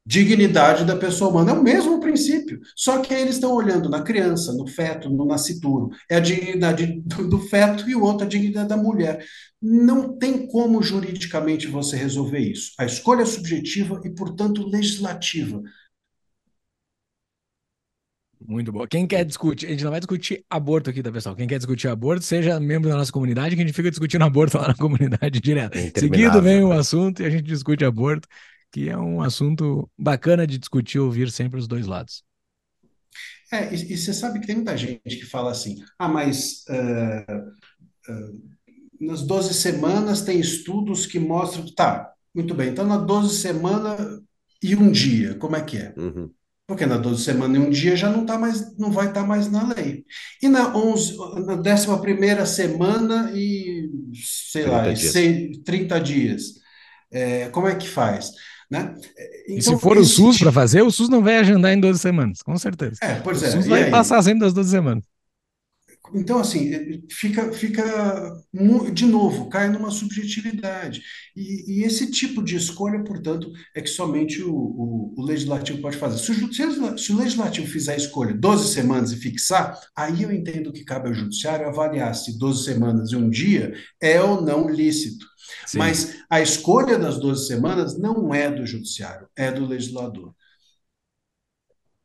Speaker 3: dignidade da pessoa humana. É o mesmo princípio, só que eles estão olhando na criança, no feto, no nascituro. É a dignidade do, feto e o outro a dignidade da mulher. Não tem como juridicamente você resolver isso. A escolha é subjetiva e, portanto, legislativa.
Speaker 1: Muito bom. Quem quer discutir, a gente não vai discutir aborto aqui, tá, pessoal? Quem quer discutir aborto, seja membro da nossa comunidade, que a gente fica discutindo aborto lá na comunidade direto. Seguido vem o assunto e a gente discute aborto que é um assunto bacana de discutir, ouvir sempre os dois lados.
Speaker 3: É, e, e você sabe que tem muita gente que fala assim, ah, mas uh, uh, nas 12 semanas tem estudos que mostram, tá, muito bem, então na 12 semanas e um dia, como é que é?
Speaker 2: Uhum.
Speaker 3: Porque na 12 semanas e um dia já não, tá mais, não vai estar tá mais na lei. E na, 11, na 11 semana e, sei 30 lá, dias. E 30 dias, é, como é que faz? Né?
Speaker 1: Então, e se então, for o SUS para fazer, o SUS não vai agendar em 12 semanas, com certeza.
Speaker 3: É, pois
Speaker 1: o
Speaker 3: é.
Speaker 1: SUS vai aí? passar sempre das 12 semanas.
Speaker 3: Então, assim, fica, fica de novo, cai numa subjetividade. E, e esse tipo de escolha, portanto, é que somente o, o, o legislativo pode fazer. Se o, se o, legislativo fizer a escolha 12 semanas e fixar, aí eu entendo que cabe ao judiciário avaliar se 12 semanas e um dia é ou não lícito. Sim. Mas a escolha das 12 semanas não é do judiciário, é do legislador.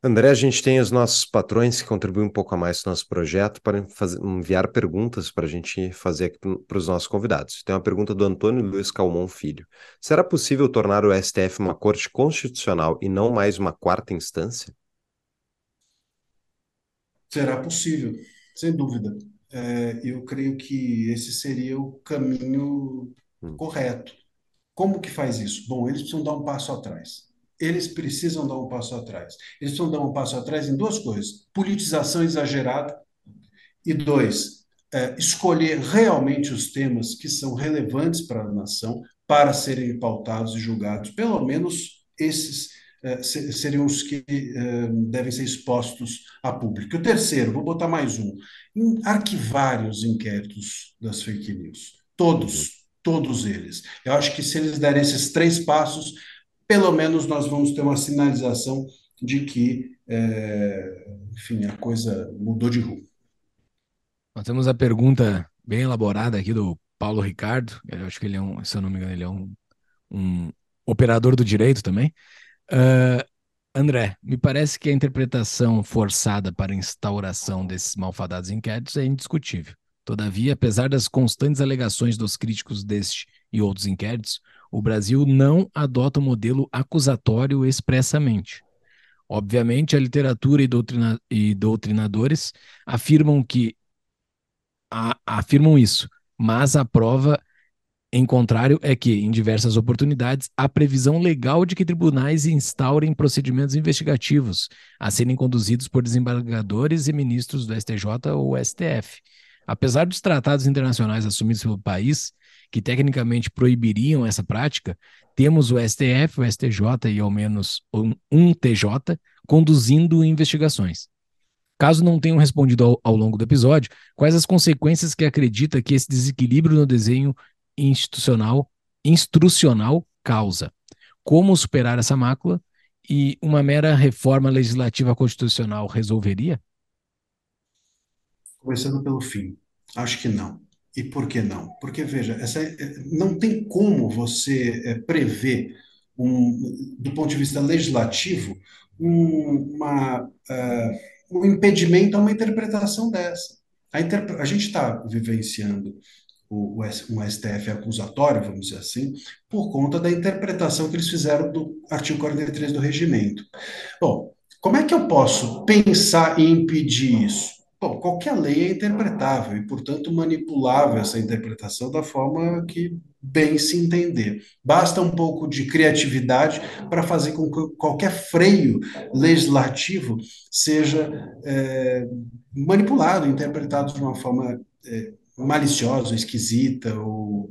Speaker 2: André, a gente tem os nossos patrões que contribuem um pouco a mais com o nosso projeto para fazer, enviar perguntas para a gente fazer aqui para os nossos convidados. Tem uma pergunta do Antônio Luiz Calmon Filho. Será possível tornar o STF uma corte constitucional e não mais uma quarta instância?
Speaker 3: Será possível, sem dúvida. É, eu creio que esse seria o caminho hum. correto. Como que faz isso? Bom, eles precisam dar um passo atrás eles precisam dar um passo atrás. Eles precisam dar um passo atrás em duas coisas: politização exagerada, e dois, é, escolher realmente os temas que são relevantes para a nação para serem pautados e julgados. Pelo menos esses é, seriam os que é, devem ser expostos a público. O terceiro, vou botar mais um: arquivar os inquéritos das fake news. Todos, todos eles. Eu acho que se eles derem esses três passos, pelo menos nós vamos ter uma sinalização de que, é, enfim, a coisa mudou de rumo.
Speaker 1: Nós temos a pergunta bem elaborada aqui do Paulo Ricardo, eu acho que ele é um, se eu não me engano, ele é um, um operador do direito também. Uh, André, me parece que a interpretação forçada para a instauração desses malfadados inquéritos é indiscutível. Todavia, apesar das constantes alegações dos críticos deste e outros inquéritos, o Brasil não adota o modelo acusatório expressamente. Obviamente, a literatura e, doutrina, e doutrinadores afirmam que a, afirmam isso, mas a prova em contrário é que, em diversas oportunidades, há previsão legal de que tribunais instaurem procedimentos investigativos a serem conduzidos por desembargadores e ministros do STJ ou STF. Apesar dos tratados internacionais assumidos pelo país, que tecnicamente proibiriam essa prática, temos o STF, o STJ e ao menos um TJ conduzindo investigações. Caso não tenham respondido ao, ao, longo do episódio, quais as consequências que acredita que esse desequilíbrio no desenho institucional, instrucional causa? Como superar essa mácula e uma mera reforma legislativa constitucional resolveria?
Speaker 3: Começando pelo fim, acho que não. E por que não? Porque, veja, essa, é, não tem como você é, prever, um, do ponto de vista legislativo, um, uma, uh, um impedimento a uma interpretação dessa. A, a gente está vivenciando o, um STF acusatório, vamos dizer assim, por conta da interpretação que eles fizeram do artigo 43 do regimento. Bom, como é que eu posso pensar em impedir isso? Bom, qualquer lei é interpretável e, portanto, manipulável essa interpretação da forma que bem se entender. Basta um pouco de criatividade para fazer com que qualquer freio legislativo seja é, manipulado, interpretado de uma forma é, maliciosa, esquisita ou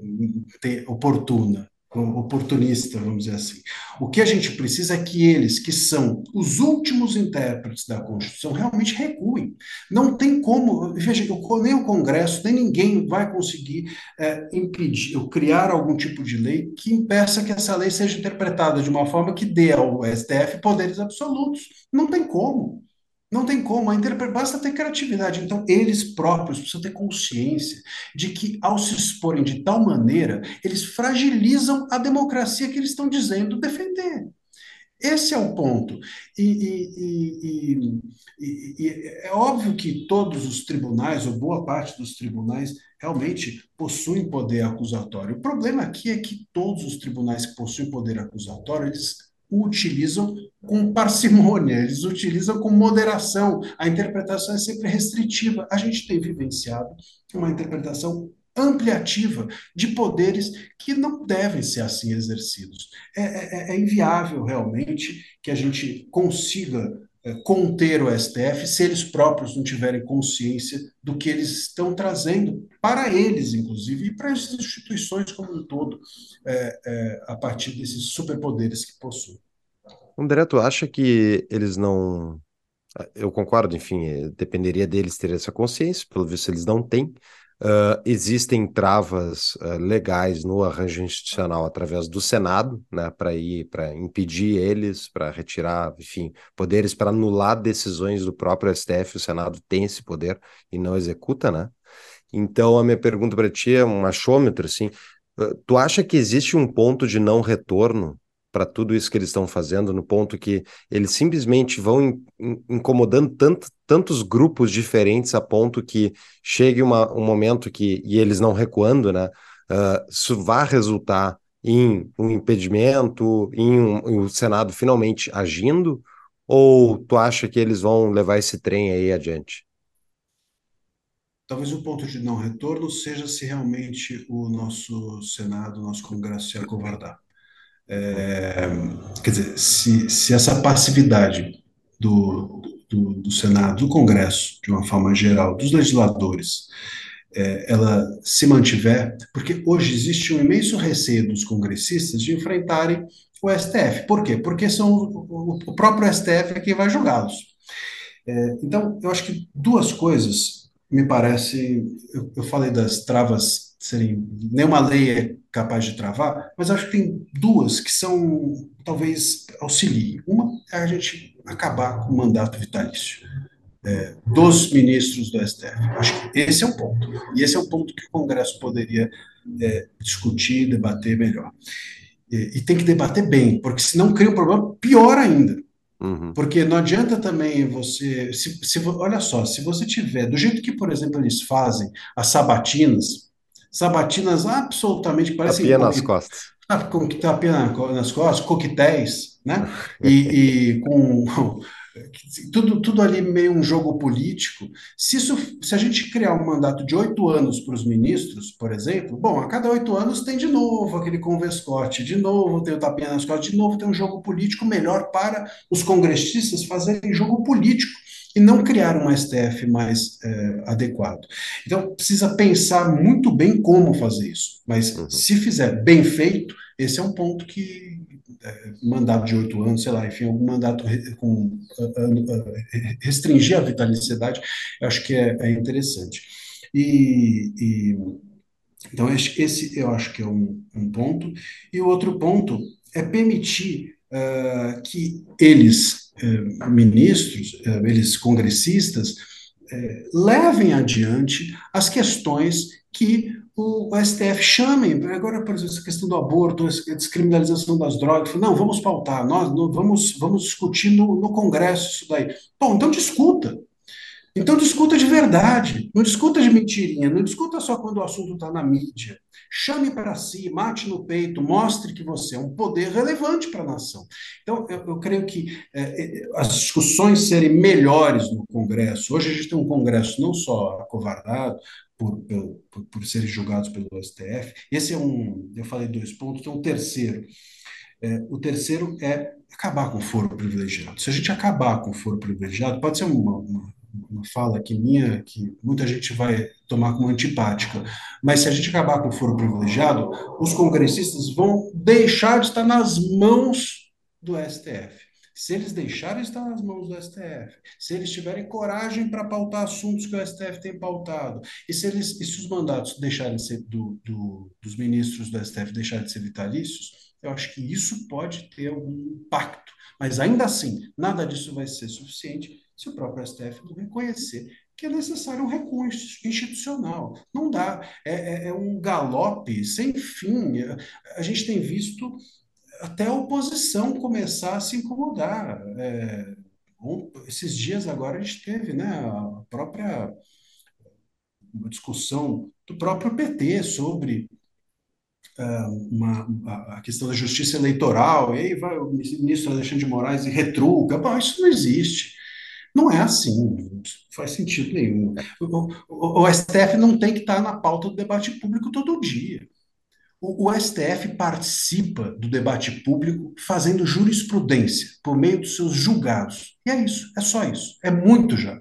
Speaker 3: oportuna oportunista, vamos dizer assim. O que a gente precisa é que eles, que são os últimos intérpretes da Constituição, realmente recuem. Não tem como, veja, nem o Congresso, nem ninguém vai conseguir é, impedir ou criar algum tipo de lei que impeça que essa lei seja interpretada de uma forma que dê ao STF poderes absolutos. Não tem como. Não tem como, a interpre... basta ter criatividade. Então, eles próprios precisam ter consciência de que, ao se exporem de tal maneira, eles fragilizam a democracia que eles estão dizendo defender. Esse é o ponto. E, e, e, e, é óbvio que todos os tribunais, ou boa parte dos tribunais, realmente possuem poder acusatório. O problema aqui é que todos os tribunais que possuem poder acusatório, eles utilizam com parcimônia, eles utilizam com moderação. A interpretação é sempre restritiva. A gente tem vivenciado uma interpretação ampliativa de poderes que não devem ser assim exercidos. É, é, é inviável realmente que a gente consiga é, conter o STF se eles próprios não tiverem consciência do que eles estão trazendo para eles, inclusive, e para as instituições como um todo, é, é, a partir desses superpoderes que possuem.
Speaker 2: André, tu acha que eles não. Eu concordo, enfim, dependeria deles ter essa consciência, pelo visto eles não têm. Uh, existem travas uh, legais no arranjo institucional através do Senado, né, para ir, para impedir eles, para retirar, enfim, poderes para anular decisões do próprio STF. O Senado tem esse poder e não executa, né? Então a minha pergunta para ti é um achômetro, assim. Uh, tu acha que existe um ponto de não retorno para tudo isso que eles estão fazendo, no ponto que eles simplesmente vão in, in, incomodando tanto, tantos grupos diferentes a ponto que chegue uma, um momento que, e eles não recuando, né? Uh, isso vai resultar em um impedimento, em, um, em o Senado finalmente agindo, ou tu acha que eles vão levar esse trem aí adiante?
Speaker 3: Talvez o ponto de não retorno seja se realmente o nosso Senado, o nosso Congresso se acovardar. É, quer dizer, se, se essa passividade do, do, do, Senado, do Congresso, de uma forma geral, dos legisladores, é, ela se mantiver, porque hoje existe um imenso receio dos congressistas de enfrentarem o STF. Por quê? Porque são o, o próprio STF é quem vai julgá-los. É, então, eu acho que duas coisas me parecem. Eu, eu falei das travas serem. Nenhuma lei é capaz de travar, mas acho que tem duas que são, talvez, auxiliem. Uma é a gente acabar com o mandato vitalício. É, dos ministros do STF. Acho que esse é um ponto. E esse é um ponto que o Congresso poderia é, discutir, debater melhor. E, e, tem que debater bem, porque senão cria um problema pior ainda. Uhum. Porque não adianta também você. Se, se, olha só, se você tiver, do jeito que, por exemplo, eles fazem as sabatinas, sabatinas absolutamente parecem.
Speaker 2: Tapia nas costas.
Speaker 3: Com nas costas, coquetéis, né? E, e com tudo, tudo ali meio um jogo político. Se, isso, se a gente criar um mandato de oito anos para os ministros, por exemplo, bom, a cada oito anos tem de novo aquele convescote, de novo tem o tapinha nas costas, de novo tem um jogo político melhor para os congressistas fazerem jogo político e não criar um STF mais é, adequado. Então, precisa pensar muito bem como fazer isso. Mas, uhum. se fizer bem feito, esse é um ponto que mandato de oito anos, sei lá, enfim, algum mandato com restringir a vitalicidade, eu acho que é, é interessante. E, e, então esse eu acho que é um, um, ponto. E o outro ponto é permitir uh, que eles eh, ministros, eh, eles congressistas, eh, levem adiante as questões que o, STF chame, agora, por exemplo, essa questão do aborto, a descriminalização das drogas, não, vamos pautar, nós vamos, vamos discutir no, no Congresso isso daí. Bom, então discuta. Então discuta de verdade, não discuta de mentirinha, não discuta só quando o assunto está na mídia. Chame para si, mate no peito, mostre que você é um poder relevante para a nação. Então, eu, eu creio que é, é, as discussões serem melhores no Congresso. Hoje a gente tem um Congresso não só acovardado, por, por, por, serem julgados pelo STF. Esse é um, eu falei dois pontos, tem um terceiro. É, o terceiro é acabar com o foro privilegiado. Se a gente acabar com o foro privilegiado, pode ser uma, uma uma fala aqui minha, que muita gente vai tomar como antipática, mas se a gente acabar com o foro privilegiado, os congressistas vão deixar de estar nas mãos do STF. Se eles deixarem estar nas mãos do STF, se eles tiverem coragem para pautar assuntos que o STF tem pautado, e se, eles, e se os mandatos deixarem de ser do, do, dos ministros do STF deixarem de ser vitalícios, eu acho que isso pode ter algum impacto. Mas ainda assim, nada disso vai ser suficiente se o próprio STF não reconhecer que é necessário um recurso institucional. Não dá. É, é, é, um galope sem fim. A gente tem visto até a oposição começar a se incomodar. É, esses dias agora a gente teve né, a própria discussão do próprio PT sobre uh, uma, a questão da justiça eleitoral, e aí vai o ministro Alexandre de Moraes e retruca. Bom, isso não existe. Não é assim, não faz sentido nenhum. O, o, o, STF não tem que estar na pauta do debate público todo dia. O, o STF participa do debate público fazendo jurisprudência por meio dos seus julgados. E é isso, é só isso. É muito já.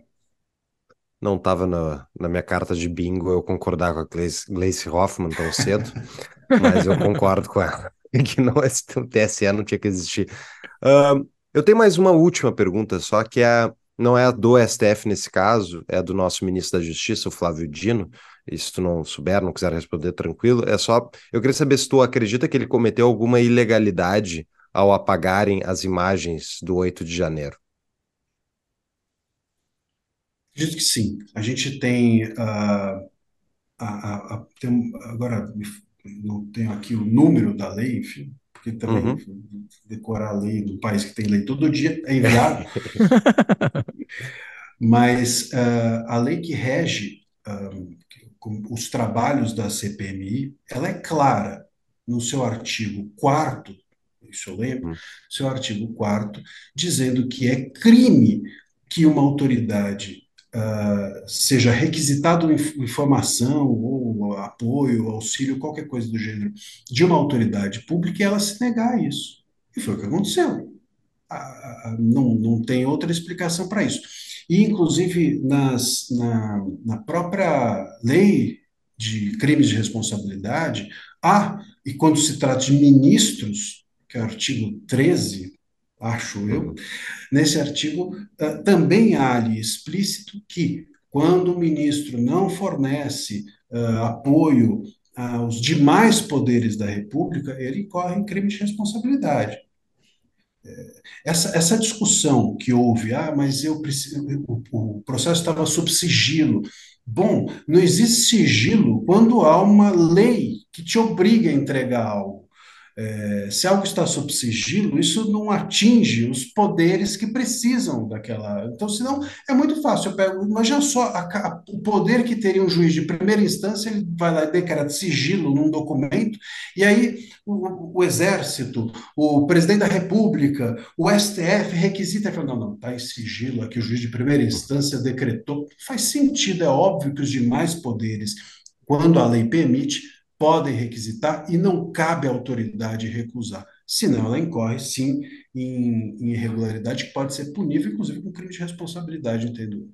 Speaker 2: Não estava na, na minha carta de bingo eu concordar com a Gleice, Gleice Hoffmann tão cedo, mas eu concordo com ela que não, o TSE não tinha que existir. Uh, eu tenho mais uma última pergunta, só que é não é do STF nesse caso, é do nosso ministro da Justiça, o Flávio Dino. E se tu não souber, não quiser responder, tranquilo. É só. Eu queria saber se tu acredita que ele cometeu alguma ilegalidade ao apagarem as imagens do 8 de janeiro.
Speaker 3: Acredito que sim. A gente tem. Uh, a, a, a, tem agora, não tenho aqui o número da lei, enfim, porque também uhum. decorar a lei num país que tem lei todo dia é inviável. Mas uh, a lei que rege uh, os trabalhos da CPMI, ela é clara no seu artigo 4 isso eu lembro, uhum. seu artigo 4 dizendo que é crime que uma autoridade uh, seja requisitado informação ou apoio, auxílio, qualquer coisa do gênero, de uma autoridade pública e ela se negar a isso. E foi o que aconteceu. Uh, não, não tem outra explicação para isso. E, inclusive, nas, na, na própria lei de crimes de responsabilidade, há, e quando se trata de ministros, que é o artigo 13, acho eu, nesse artigo uh, também há ali explícito que, quando o ministro não fornece uh, apoio aos demais poderes da República, ele incorre em crime de responsabilidade. Essa, essa discussão que houve, ah, mas eu preciso, o, o processo estava sob sigilo. Bom, não existe sigilo quando há uma lei que te obriga a entregar algo. É, se algo está sob sigilo, isso não atinge os poderes que precisam daquela. Então, senão é muito fácil. Eu pego, imagina só a, a, o poder que teria um juiz de primeira instância, ele vai lá e decreta sigilo num documento, e aí o, o, Exército, o presidente da República, o STF requisita e fala: não, não, está em sigilo aqui, o juiz de primeira instância decretou. Faz sentido, é óbvio que os demais poderes, quando a lei permite, podem requisitar e não cabe à autoridade recusar. Senão, ela incorre, sim, em, em irregularidade que pode ser punível, inclusive com crime de responsabilidade, entendeu?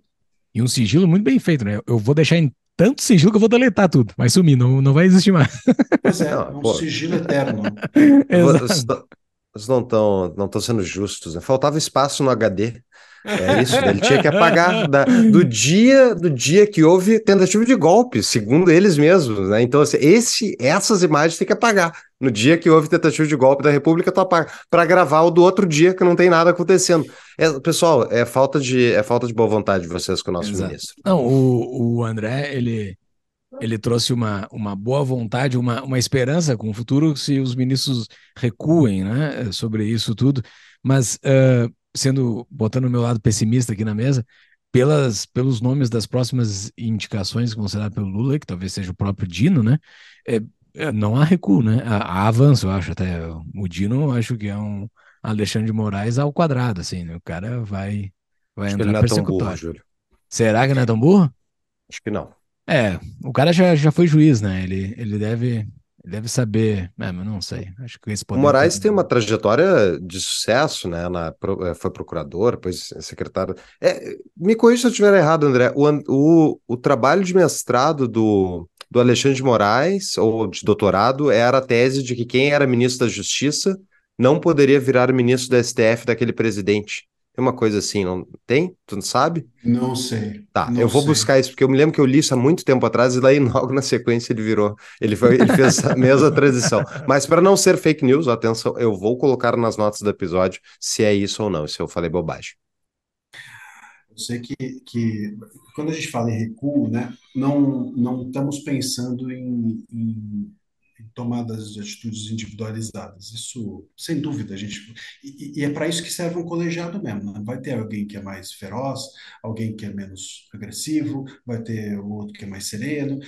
Speaker 1: E um sigilo muito bem feito, né? Eu vou deixar em tanto sigilo que eu vou deletar tudo. Vai sumir, não, não vai existir mais.
Speaker 3: Pois é, é um Pô. sigilo eterno.
Speaker 2: Vocês não estão não sendo justos, né? Faltava espaço no HD. É isso, ele tinha que apagar da, do dia do dia que houve tentativa de golpe, segundo eles mesmos, né? Então, assim, esse, essas imagens tem que apagar. No dia que houve tentativa de golpe da República, tu apaga. Para gravar o do outro dia que não tem nada acontecendo. É, pessoal, é falta de é falta de boa vontade de vocês com o nosso Exato. ministro.
Speaker 1: Não, o, o André, ele ele trouxe uma, uma boa vontade, uma, uma esperança com o futuro se os ministros recuem né, sobre isso tudo. Mas uh, sendo, botando o meu lado pessimista aqui na mesa, pelas, pelos nomes das próximas indicações que vão ser dadas pelo Lula, que talvez seja o próprio Dino, né? É, é, não há recuo, né? Há, há, avanço, eu acho até. O Dino, eu acho que é um Alexandre de Moraes ao quadrado, assim, né? O cara vai, vai
Speaker 2: acho entrar persecutório. Burro,
Speaker 1: Será que não é tão burro?
Speaker 2: Acho que não.
Speaker 1: É, o cara já, já foi juiz, né? Ele, ele deve deve saber, é, mas não sei. Acho que.
Speaker 2: O Moraes tem uma trajetória de sucesso, né? Na, é, foi procurador, depois secretário. É, me corrija se eu estiver errado, André. O, o, o trabalho de mestrado do, do Alexandre de Moraes, ou de doutorado, era a tese de que quem era ministro da Justiça não poderia virar ministro da STF daquele presidente. Tem uma coisa assim, não tem? Tu não sabe?
Speaker 3: Não sei.
Speaker 2: Tá,
Speaker 3: não
Speaker 2: eu vou
Speaker 3: sei.
Speaker 2: buscar isso, porque eu me lembro que eu li isso há muito tempo atrás e daí logo na sequência ele virou. Ele, foi, ele fez a mesma transição. Mas para não ser fake news, atenção, eu vou colocar nas notas do episódio se é isso ou não, se eu falei bobagem.
Speaker 3: Eu sei que, que quando a gente fala em recuo, né, não, não estamos pensando em, em tomadas de atitudes individualizadas. Isso, sem dúvida, a gente. E, e é para isso que serve um colegiado mesmo. Né? Vai ter alguém que é mais feroz, alguém que é menos agressivo, vai ter o outro que é mais sereno,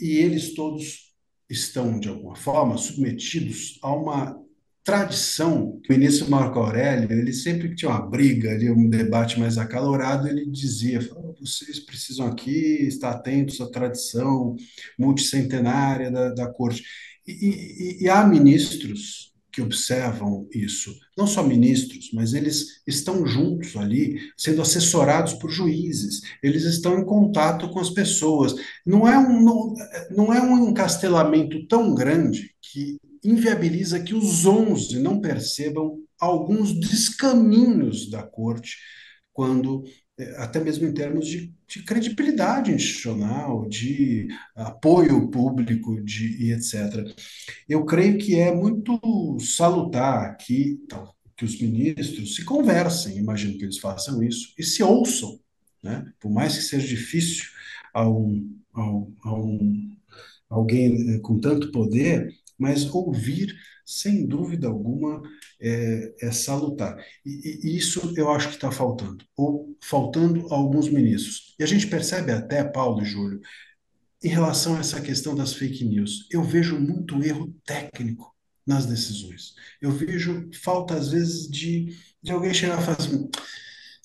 Speaker 3: e eles todos estão, de alguma forma, submetidos a uma tradição que o ministro Marco Aurélio, ele sempre que tinha uma briga ali, um debate mais acalorado, ele dizia, vocês precisam aqui estar atentos à tradição multicentenária da, da corte. E, e, e há ministros que observam isso, não só ministros, mas eles estão juntos ali, sendo assessorados por juízes, eles estão em contato com as pessoas. Não é um, não, não é um encastelamento tão grande que inviabiliza que os 11 não percebam alguns descaminhos da corte quando até mesmo em termos de, de, credibilidade institucional, de apoio público de, e etc. Eu creio que é muito salutar que, que os ministros se conversem, imagino que eles façam isso, e se ouçam, né? por mais que seja difícil a, um, a, um, a um, alguém eh, com tanto poder mas ouvir, sem dúvida alguma, é, é salutar. E, e, isso eu acho que está faltando, ou faltando a alguns ministros. E a gente percebe até, Paulo e Júlio, em relação a essa questão das fake news, eu vejo muito erro técnico nas decisões. Eu vejo falta, às vezes, de, de alguém chegar e falar assim,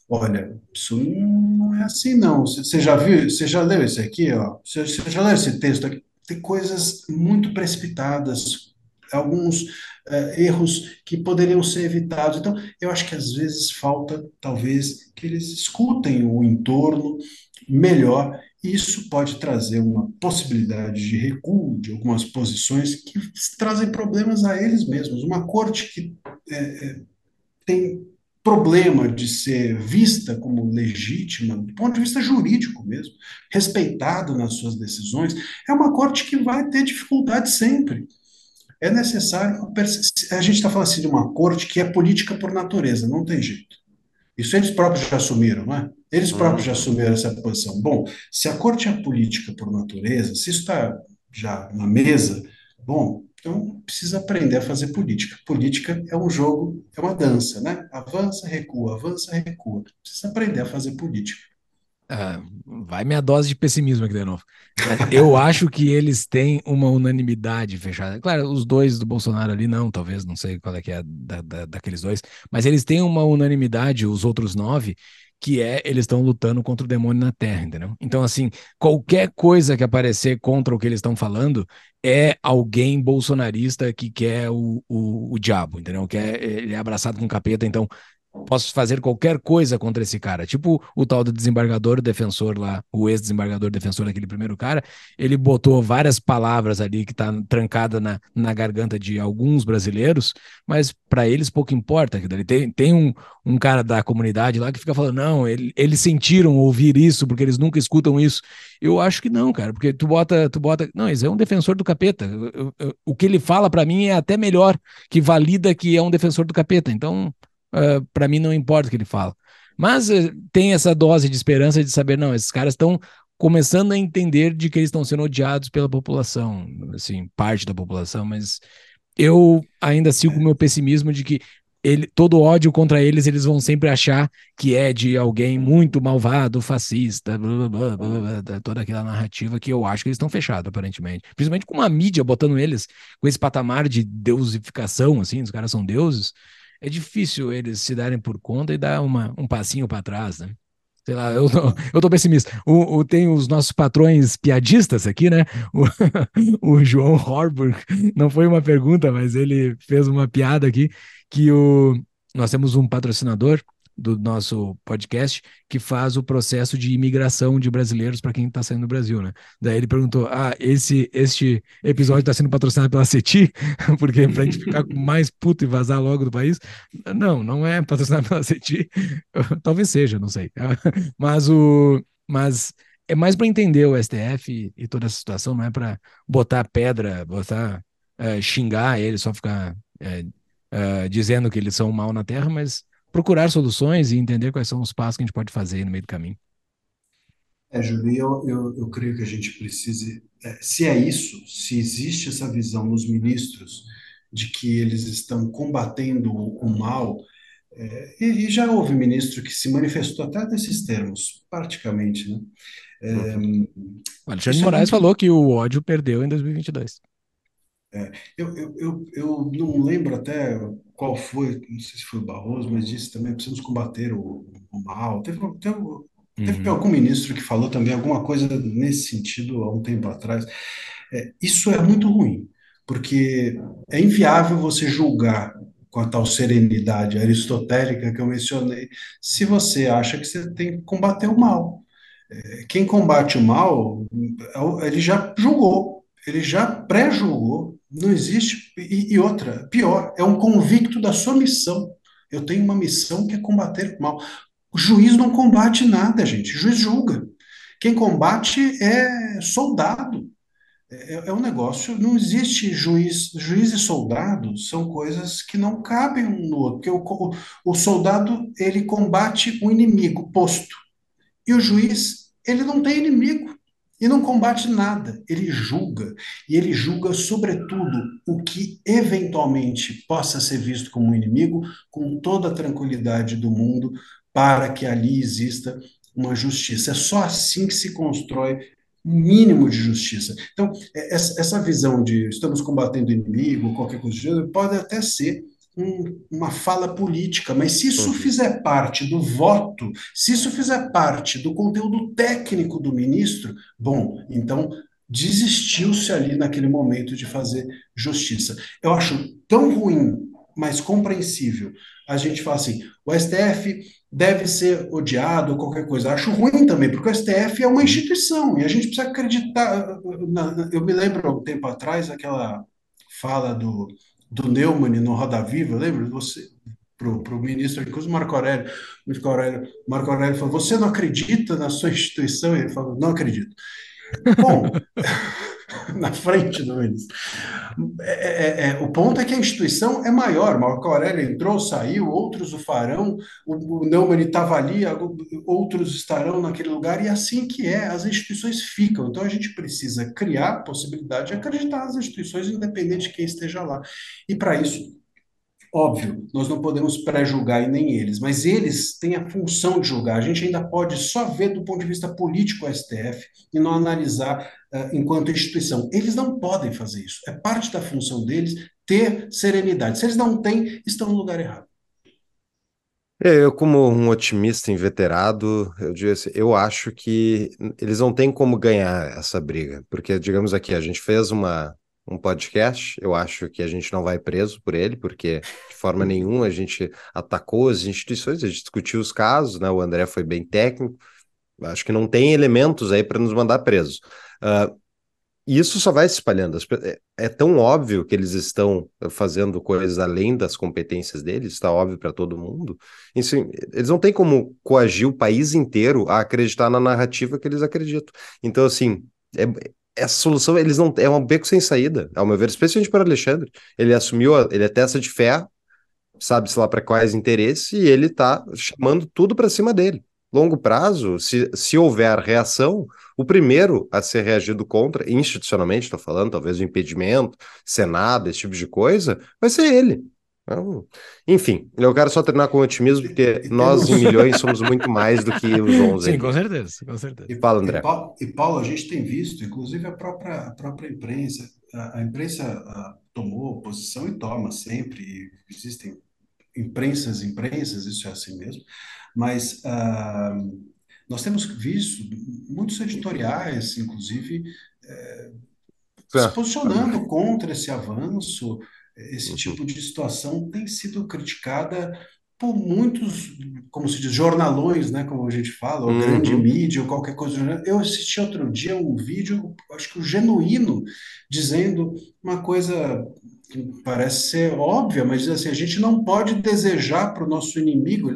Speaker 3: olha, isso não é assim, não. Você já viu, você já leu isso aqui, ó? Você já leu esse texto aqui? Tem coisas muito precipitadas, alguns uh, erros que poderiam ser evitados. Então, eu acho que às vezes falta, talvez, que eles escutem o entorno melhor isso pode trazer uma possibilidade de recuo de algumas posições que trazem problemas a eles mesmos. Uma corte que é, tem problema de ser vista como legítima, do ponto de vista jurídico mesmo, respeitado nas suas decisões, é uma corte que vai ter dificuldade sempre. É necessário. A gente está falando assim de uma corte que é política por natureza, não tem jeito. Isso eles próprios já assumiram, não é? Eles próprios já uhum. assumiram essa posição. Bom, se a corte é política por natureza, se isso está já na mesa, bom, então precisa aprender a fazer política. Política é um jogo, é uma dança, né? Avança, recua, avança, recua. Precisa aprender a fazer política.
Speaker 1: Ah, vai minha dose de pessimismo aqui de novo. Eu acho que eles têm uma unanimidade fechada. Claro, os dois do Bolsonaro ali não, talvez, não sei qual é que é da, da, daqueles dois, mas eles têm uma unanimidade, os outros nove, que é eles estão lutando contra o demônio na Terra, entendeu? Então, assim, qualquer coisa que aparecer contra o que eles estão falando é alguém bolsonarista que quer o, o, o diabo, entendeu? Que é, ele é abraçado com capeta, então posso fazer qualquer coisa contra esse cara. Tipo o tal do desembargador defensor lá, o ex-desembargador defensor daquele primeiro cara, ele botou várias palavras ali que tá trancada na, na garganta de alguns brasileiros, mas para eles pouco importa. Tem, tem um, um cara da comunidade lá que fica falando, não, ele, eles sentiram ouvir isso porque eles nunca escutam isso. Eu acho que não, cara, porque tu bota, tu bota, não, isso é um defensor do capeta. Eu, eu, eu, o que ele fala para mim é até melhor, que valida que é um defensor do capeta. Então, uh, ah, para mim não importa o que ele fala. Mas uh, tem essa dose de esperança de saber, não, esses caras estão começando a entender de que eles estão sendo odiados pela população, assim, parte da população, mas eu ainda sigo o meu pessimismo de que ele, todo ódio contra eles, eles vão sempre achar que é de alguém muito malvado, fascista, blá, blá, blá, toda aquela narrativa que eu acho que eles estão fechados, aparentemente. Principalmente com uma mídia botando eles com esse patamar de deusificação, assim, os caras são deuses é difícil eles se darem por conta e dar uma, um passinho para trás, né? Sei lá, eu tô, eu tô pessimista. O, o, tem os nossos patrões piadistas aqui, né? O, o João Horburg, não foi uma pergunta, mas ele fez uma piada aqui, que o, nós temos um patrocinador do nosso podcast que faz o processo de imigração de brasileiros para quem está saindo do Brasil, né? Daí ele perguntou: ah, esse este episódio está sendo patrocinado pela CETI, porque para a gente ficar mais puto e vazar logo do país? Não, não é patrocinado pela CETI. Talvez seja, não sei. Mas o mas é mais para entender o STF e, toda essa situação, não é para botar pedra, botar é, xingar ele, só ficar é, é, dizendo que eles são mal na Terra, mas procurar soluções e entender quais são os passos que a gente pode fazer no meio do caminho.
Speaker 3: É, Júlio, eu, eu, eu, creio que a gente precise, é, se é isso, se existe essa visão nos ministros de que eles estão combatendo o, mal, é, e, já houve ministro que se manifestou até nesses termos, praticamente, né? É,
Speaker 1: o Alexandre de Moraes é falou que o ódio perdeu em 2022.
Speaker 3: É, eu, eu, eu, eu não lembro até qual foi, não sei se foi o Barroso, mas disse também precisamos combater o, o mal. Teve, teve, teve uhum. algum ministro que falou também alguma coisa nesse sentido há um tempo atrás. É, isso é muito ruim, porque é inviável você julgar com a tal serenidade aristotélica que eu mencionei, se você acha que você tem que combater o mal. É, quem combate o mal, ele já julgou, ele já pré-julgou não existe. E, e, outra, pior, é um convicto da sua missão. Eu tenho uma missão que é combater o mal. O juiz não combate nada, gente. O juiz julga. Quem combate é soldado. É, é um negócio, não existe juiz. Juiz e soldado são coisas que não cabem um no outro. Porque o, o, o soldado, ele combate o um inimigo posto. E o juiz, ele não tem inimigo. E não combate nada, ele julga. E ele julga, sobretudo, o que eventualmente possa ser visto como um inimigo, com toda a tranquilidade do mundo, para que ali exista uma justiça. É só assim que se constrói um mínimo de justiça. Então, é, essa visão de estamos combatendo inimigo, qualquer coisa, pode até ser um, uma fala política, mas se isso uhum. fizer parte do voto, se isso fizer parte do conteúdo técnico do ministro, bom, então desistiu-se ali naquele momento de fazer justiça. Eu acho tão ruim, mas compreensível, a gente fala assim, o STF deve ser odiado, qualquer coisa. Acho ruim também, porque o STF é uma instituição e a gente precisa acreditar. Eu me lembro, um tempo atrás, aquela fala do do Neumann no Roda Viva, lembra? Você, para o ministro, inclusive Marco Aurélio, Marco Aurélio, Marco Aurélio falou, você não acredita na sua instituição? Ele falou, não acredito. Bom, na frente do ministro. É, é, é, é, o ponto é que a instituição é maior. Marco Aurélio entrou, saiu, outros o farão, o, o Neumann estava ali, outros estarão naquele lugar, e assim que é, as instituições ficam. Então a gente precisa criar possibilidade de acreditar nas instituições, independente de quem esteja lá. E para isso, Óbvio, nós não podemos pré-julgar e nem eles, mas eles têm a função de julgar. A gente ainda pode só ver do ponto de vista político o STF e não analisar uh, enquanto instituição. Eles não podem fazer isso. É parte da função deles ter serenidade. Se eles não têm, estão no lugar errado.
Speaker 2: É, eu, como um otimista inveterado, eu digo assim, eu acho que eles não têm como ganhar essa briga, porque, digamos aqui, a gente fez uma, um podcast. Eu acho que a gente não vai preso por ele, porque de forma nenhuma a gente atacou as instituições, a gente discutiu os casos, né? O André foi bem técnico. Acho que não tem elementos aí para nos mandar presos. Uh, isso só vai se espalhando. É, é tão óbvio que eles estão fazendo coisas além das competências deles, está óbvio para todo mundo. Enfim, eles não têm como coagir o país inteiro a acreditar na narrativa que eles acreditam. Então, assim, é, essa solução, eles não é um beco sem saída, ao meu ver, especialmente para Alexandre. Ele assumiu, ele é testa de fé, sabe-se lá para quais interesses, e ele está chamando tudo para cima dele. Longo prazo, se, se houver reação, o primeiro a ser reagido contra, institucionalmente, estou falando, talvez o impedimento, Senado, esse tipo de coisa, vai ser ele. Então, enfim, eu quero só terminar com otimismo, porque nós em milhões somos muito mais do que os 11.
Speaker 1: Sim, com certeza, com certeza.
Speaker 3: E fala, André. E Paulo, e Paulo, a gente tem visto, inclusive a própria, a própria imprensa, a, a imprensa a, tomou posição e toma sempre, existem imprensas, imprensas, isso é assim mesmo, mas ah, nós temos visto muitos editoriais, inclusive, é, se posicionando contra esse avanço, esse uhum. tipo de situação tem sido criticada por muitos, como se diz, jornalões, né, como a gente fala, ou uhum. grande mídia, ou qualquer coisa. Eu assisti outro dia um vídeo, acho que o genuíno, dizendo uma coisa que parece ser óbvia, mas assim, a gente não pode desejar para o nosso inimigo,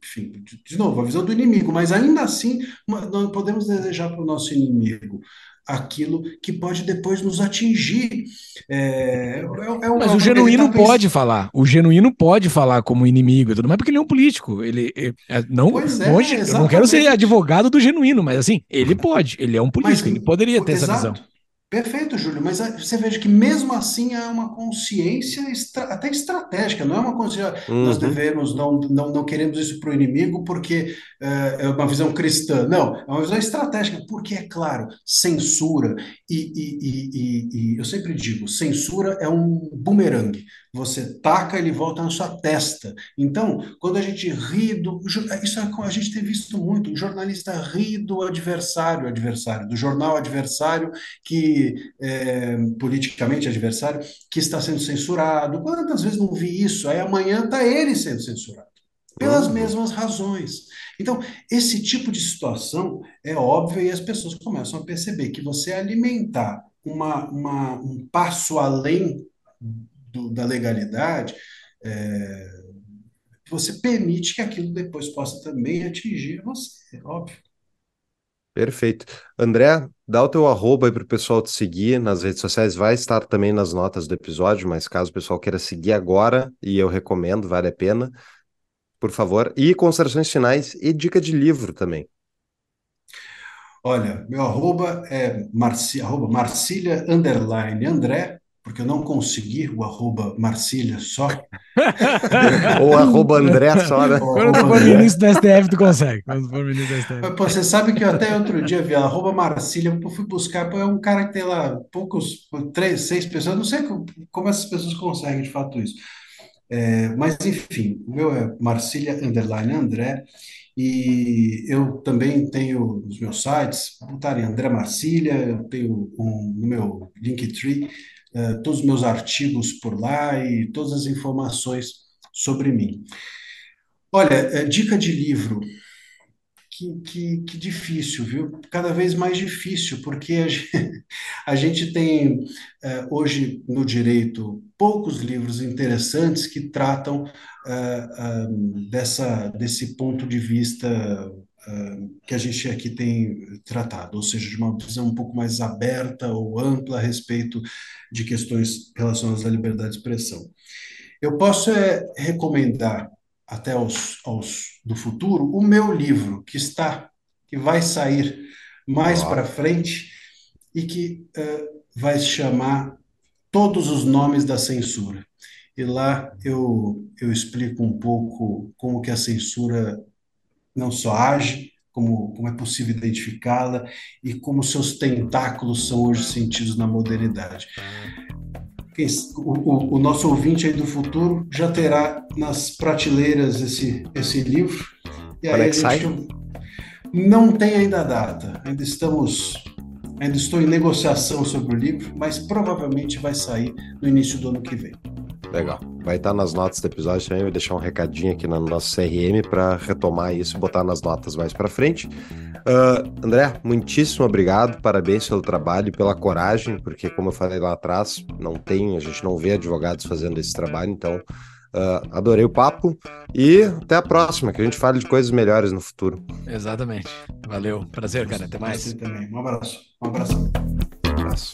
Speaker 3: enfim, de novo, a visão do inimigo, mas ainda assim nós podemos desejar para o nosso inimigo aquilo que pode depois nos atingir. É, é,
Speaker 1: é mas o genuíno tá pode falar, o genuíno pode falar como inimigo e tudo mais, porque ele é um político. Ele é, é não, é, longe, eu não quero ser advogado do genuíno, mas assim, ele pode, ele é um político, mas, ele poderia ter exato. essa visão.
Speaker 3: Perfeito, Júlio, mas você veja que mesmo assim é uma consciência estra até estratégica, não é uma consciência, uhum. nós devemos, não, não, não queremos isso para o inimigo porque é, é uma visão cristã, não, é uma visão estratégica, porque, é claro, censura, e, e, e, e eu sempre digo, censura é um bumerangue, você taca, ele volta na sua testa. Então, quando a gente ri do. Isso é, a gente tem visto muito. O jornalista ri do adversário, adversário, do jornal adversário, que é, politicamente adversário, que está sendo censurado. Quantas vezes não vi isso? Aí amanhã está ele sendo censurado. Pelas uhum. mesmas razões. Então, esse tipo de situação é óbvio e as pessoas começam a perceber que você alimentar uma, uma, um passo além do, da legalidade, é, você permite que aquilo depois possa também atingir você, é óbvio.
Speaker 2: Perfeito. André, dá o teu arroba aí para o pessoal te seguir nas redes sociais, vai estar também nas notas do episódio, mas caso o pessoal queira seguir agora, e eu recomendo, vale a pena, por favor. E considerações finais e dica de livro também.
Speaker 3: Olha, meu arroba é marci, arroba Marcília underline André, porque eu não consegui o arroba Marcília só.
Speaker 2: Ou arroba André só, né?
Speaker 1: Quando for ministro do STF, tu consegue. Quando for ministro do STF.
Speaker 3: Pô, você sabe que eu até outro dia vi arroba Marcília, eu fui buscar, pô, é um cara que tem lá poucos, três, seis pessoas, eu não sei como, como essas pessoas conseguem de fato isso. É, mas enfim, o meu é Marcília underline André, e eu também tenho os meus sites, botarem André Marcília, eu tenho um, no meu Linktree uh, todos os meus artigos por lá e todas as informações sobre mim. Olha, uh, dica de livro, que, que, que, difícil, viu? Cada vez mais difícil, porque a gente, a gente tem uh, hoje no direito poucos livros interessantes que tratam uh, dessa, desse ponto de vista que a gente aqui tem tratado, ou seja, de uma visão um pouco mais aberta ou ampla a respeito de questões relacionadas à liberdade de expressão. Eu posso é, recomendar até aos, aos do futuro o meu livro que está que vai sair mais para frente e que uh, vai se chamar Todos os Nomes da Censura. E lá eu, eu explico um pouco como que a censura não só age, como, como é possível identificá-la e como seus tentáculos são hoje sentidos na modernidade o, o, o, nosso ouvinte aí do futuro já terá nas prateleiras esse, esse livro.
Speaker 2: E Quando aí é que sai?
Speaker 3: Não tem ainda a data. Ainda estamos. Ainda estou em negociação sobre o livro, mas provavelmente vai sair no início do ano que vem.
Speaker 2: Legal. Vai estar nas notas do episódio também. Vou deixar um recadinho aqui no nosso CRM para retomar isso e botar nas notas mais para frente. Uh, André, muitíssimo obrigado, parabéns pelo trabalho e pela coragem, porque, como eu falei lá atrás, não tem, a gente não vê advogados fazendo esse trabalho, então uh, adorei o papo e até a próxima, que a gente fale de coisas melhores no futuro.
Speaker 1: Exatamente. Valeu. Prazer, cara. Até mais.
Speaker 3: Você também. Um abraço. Um abraço.
Speaker 2: Um abraço.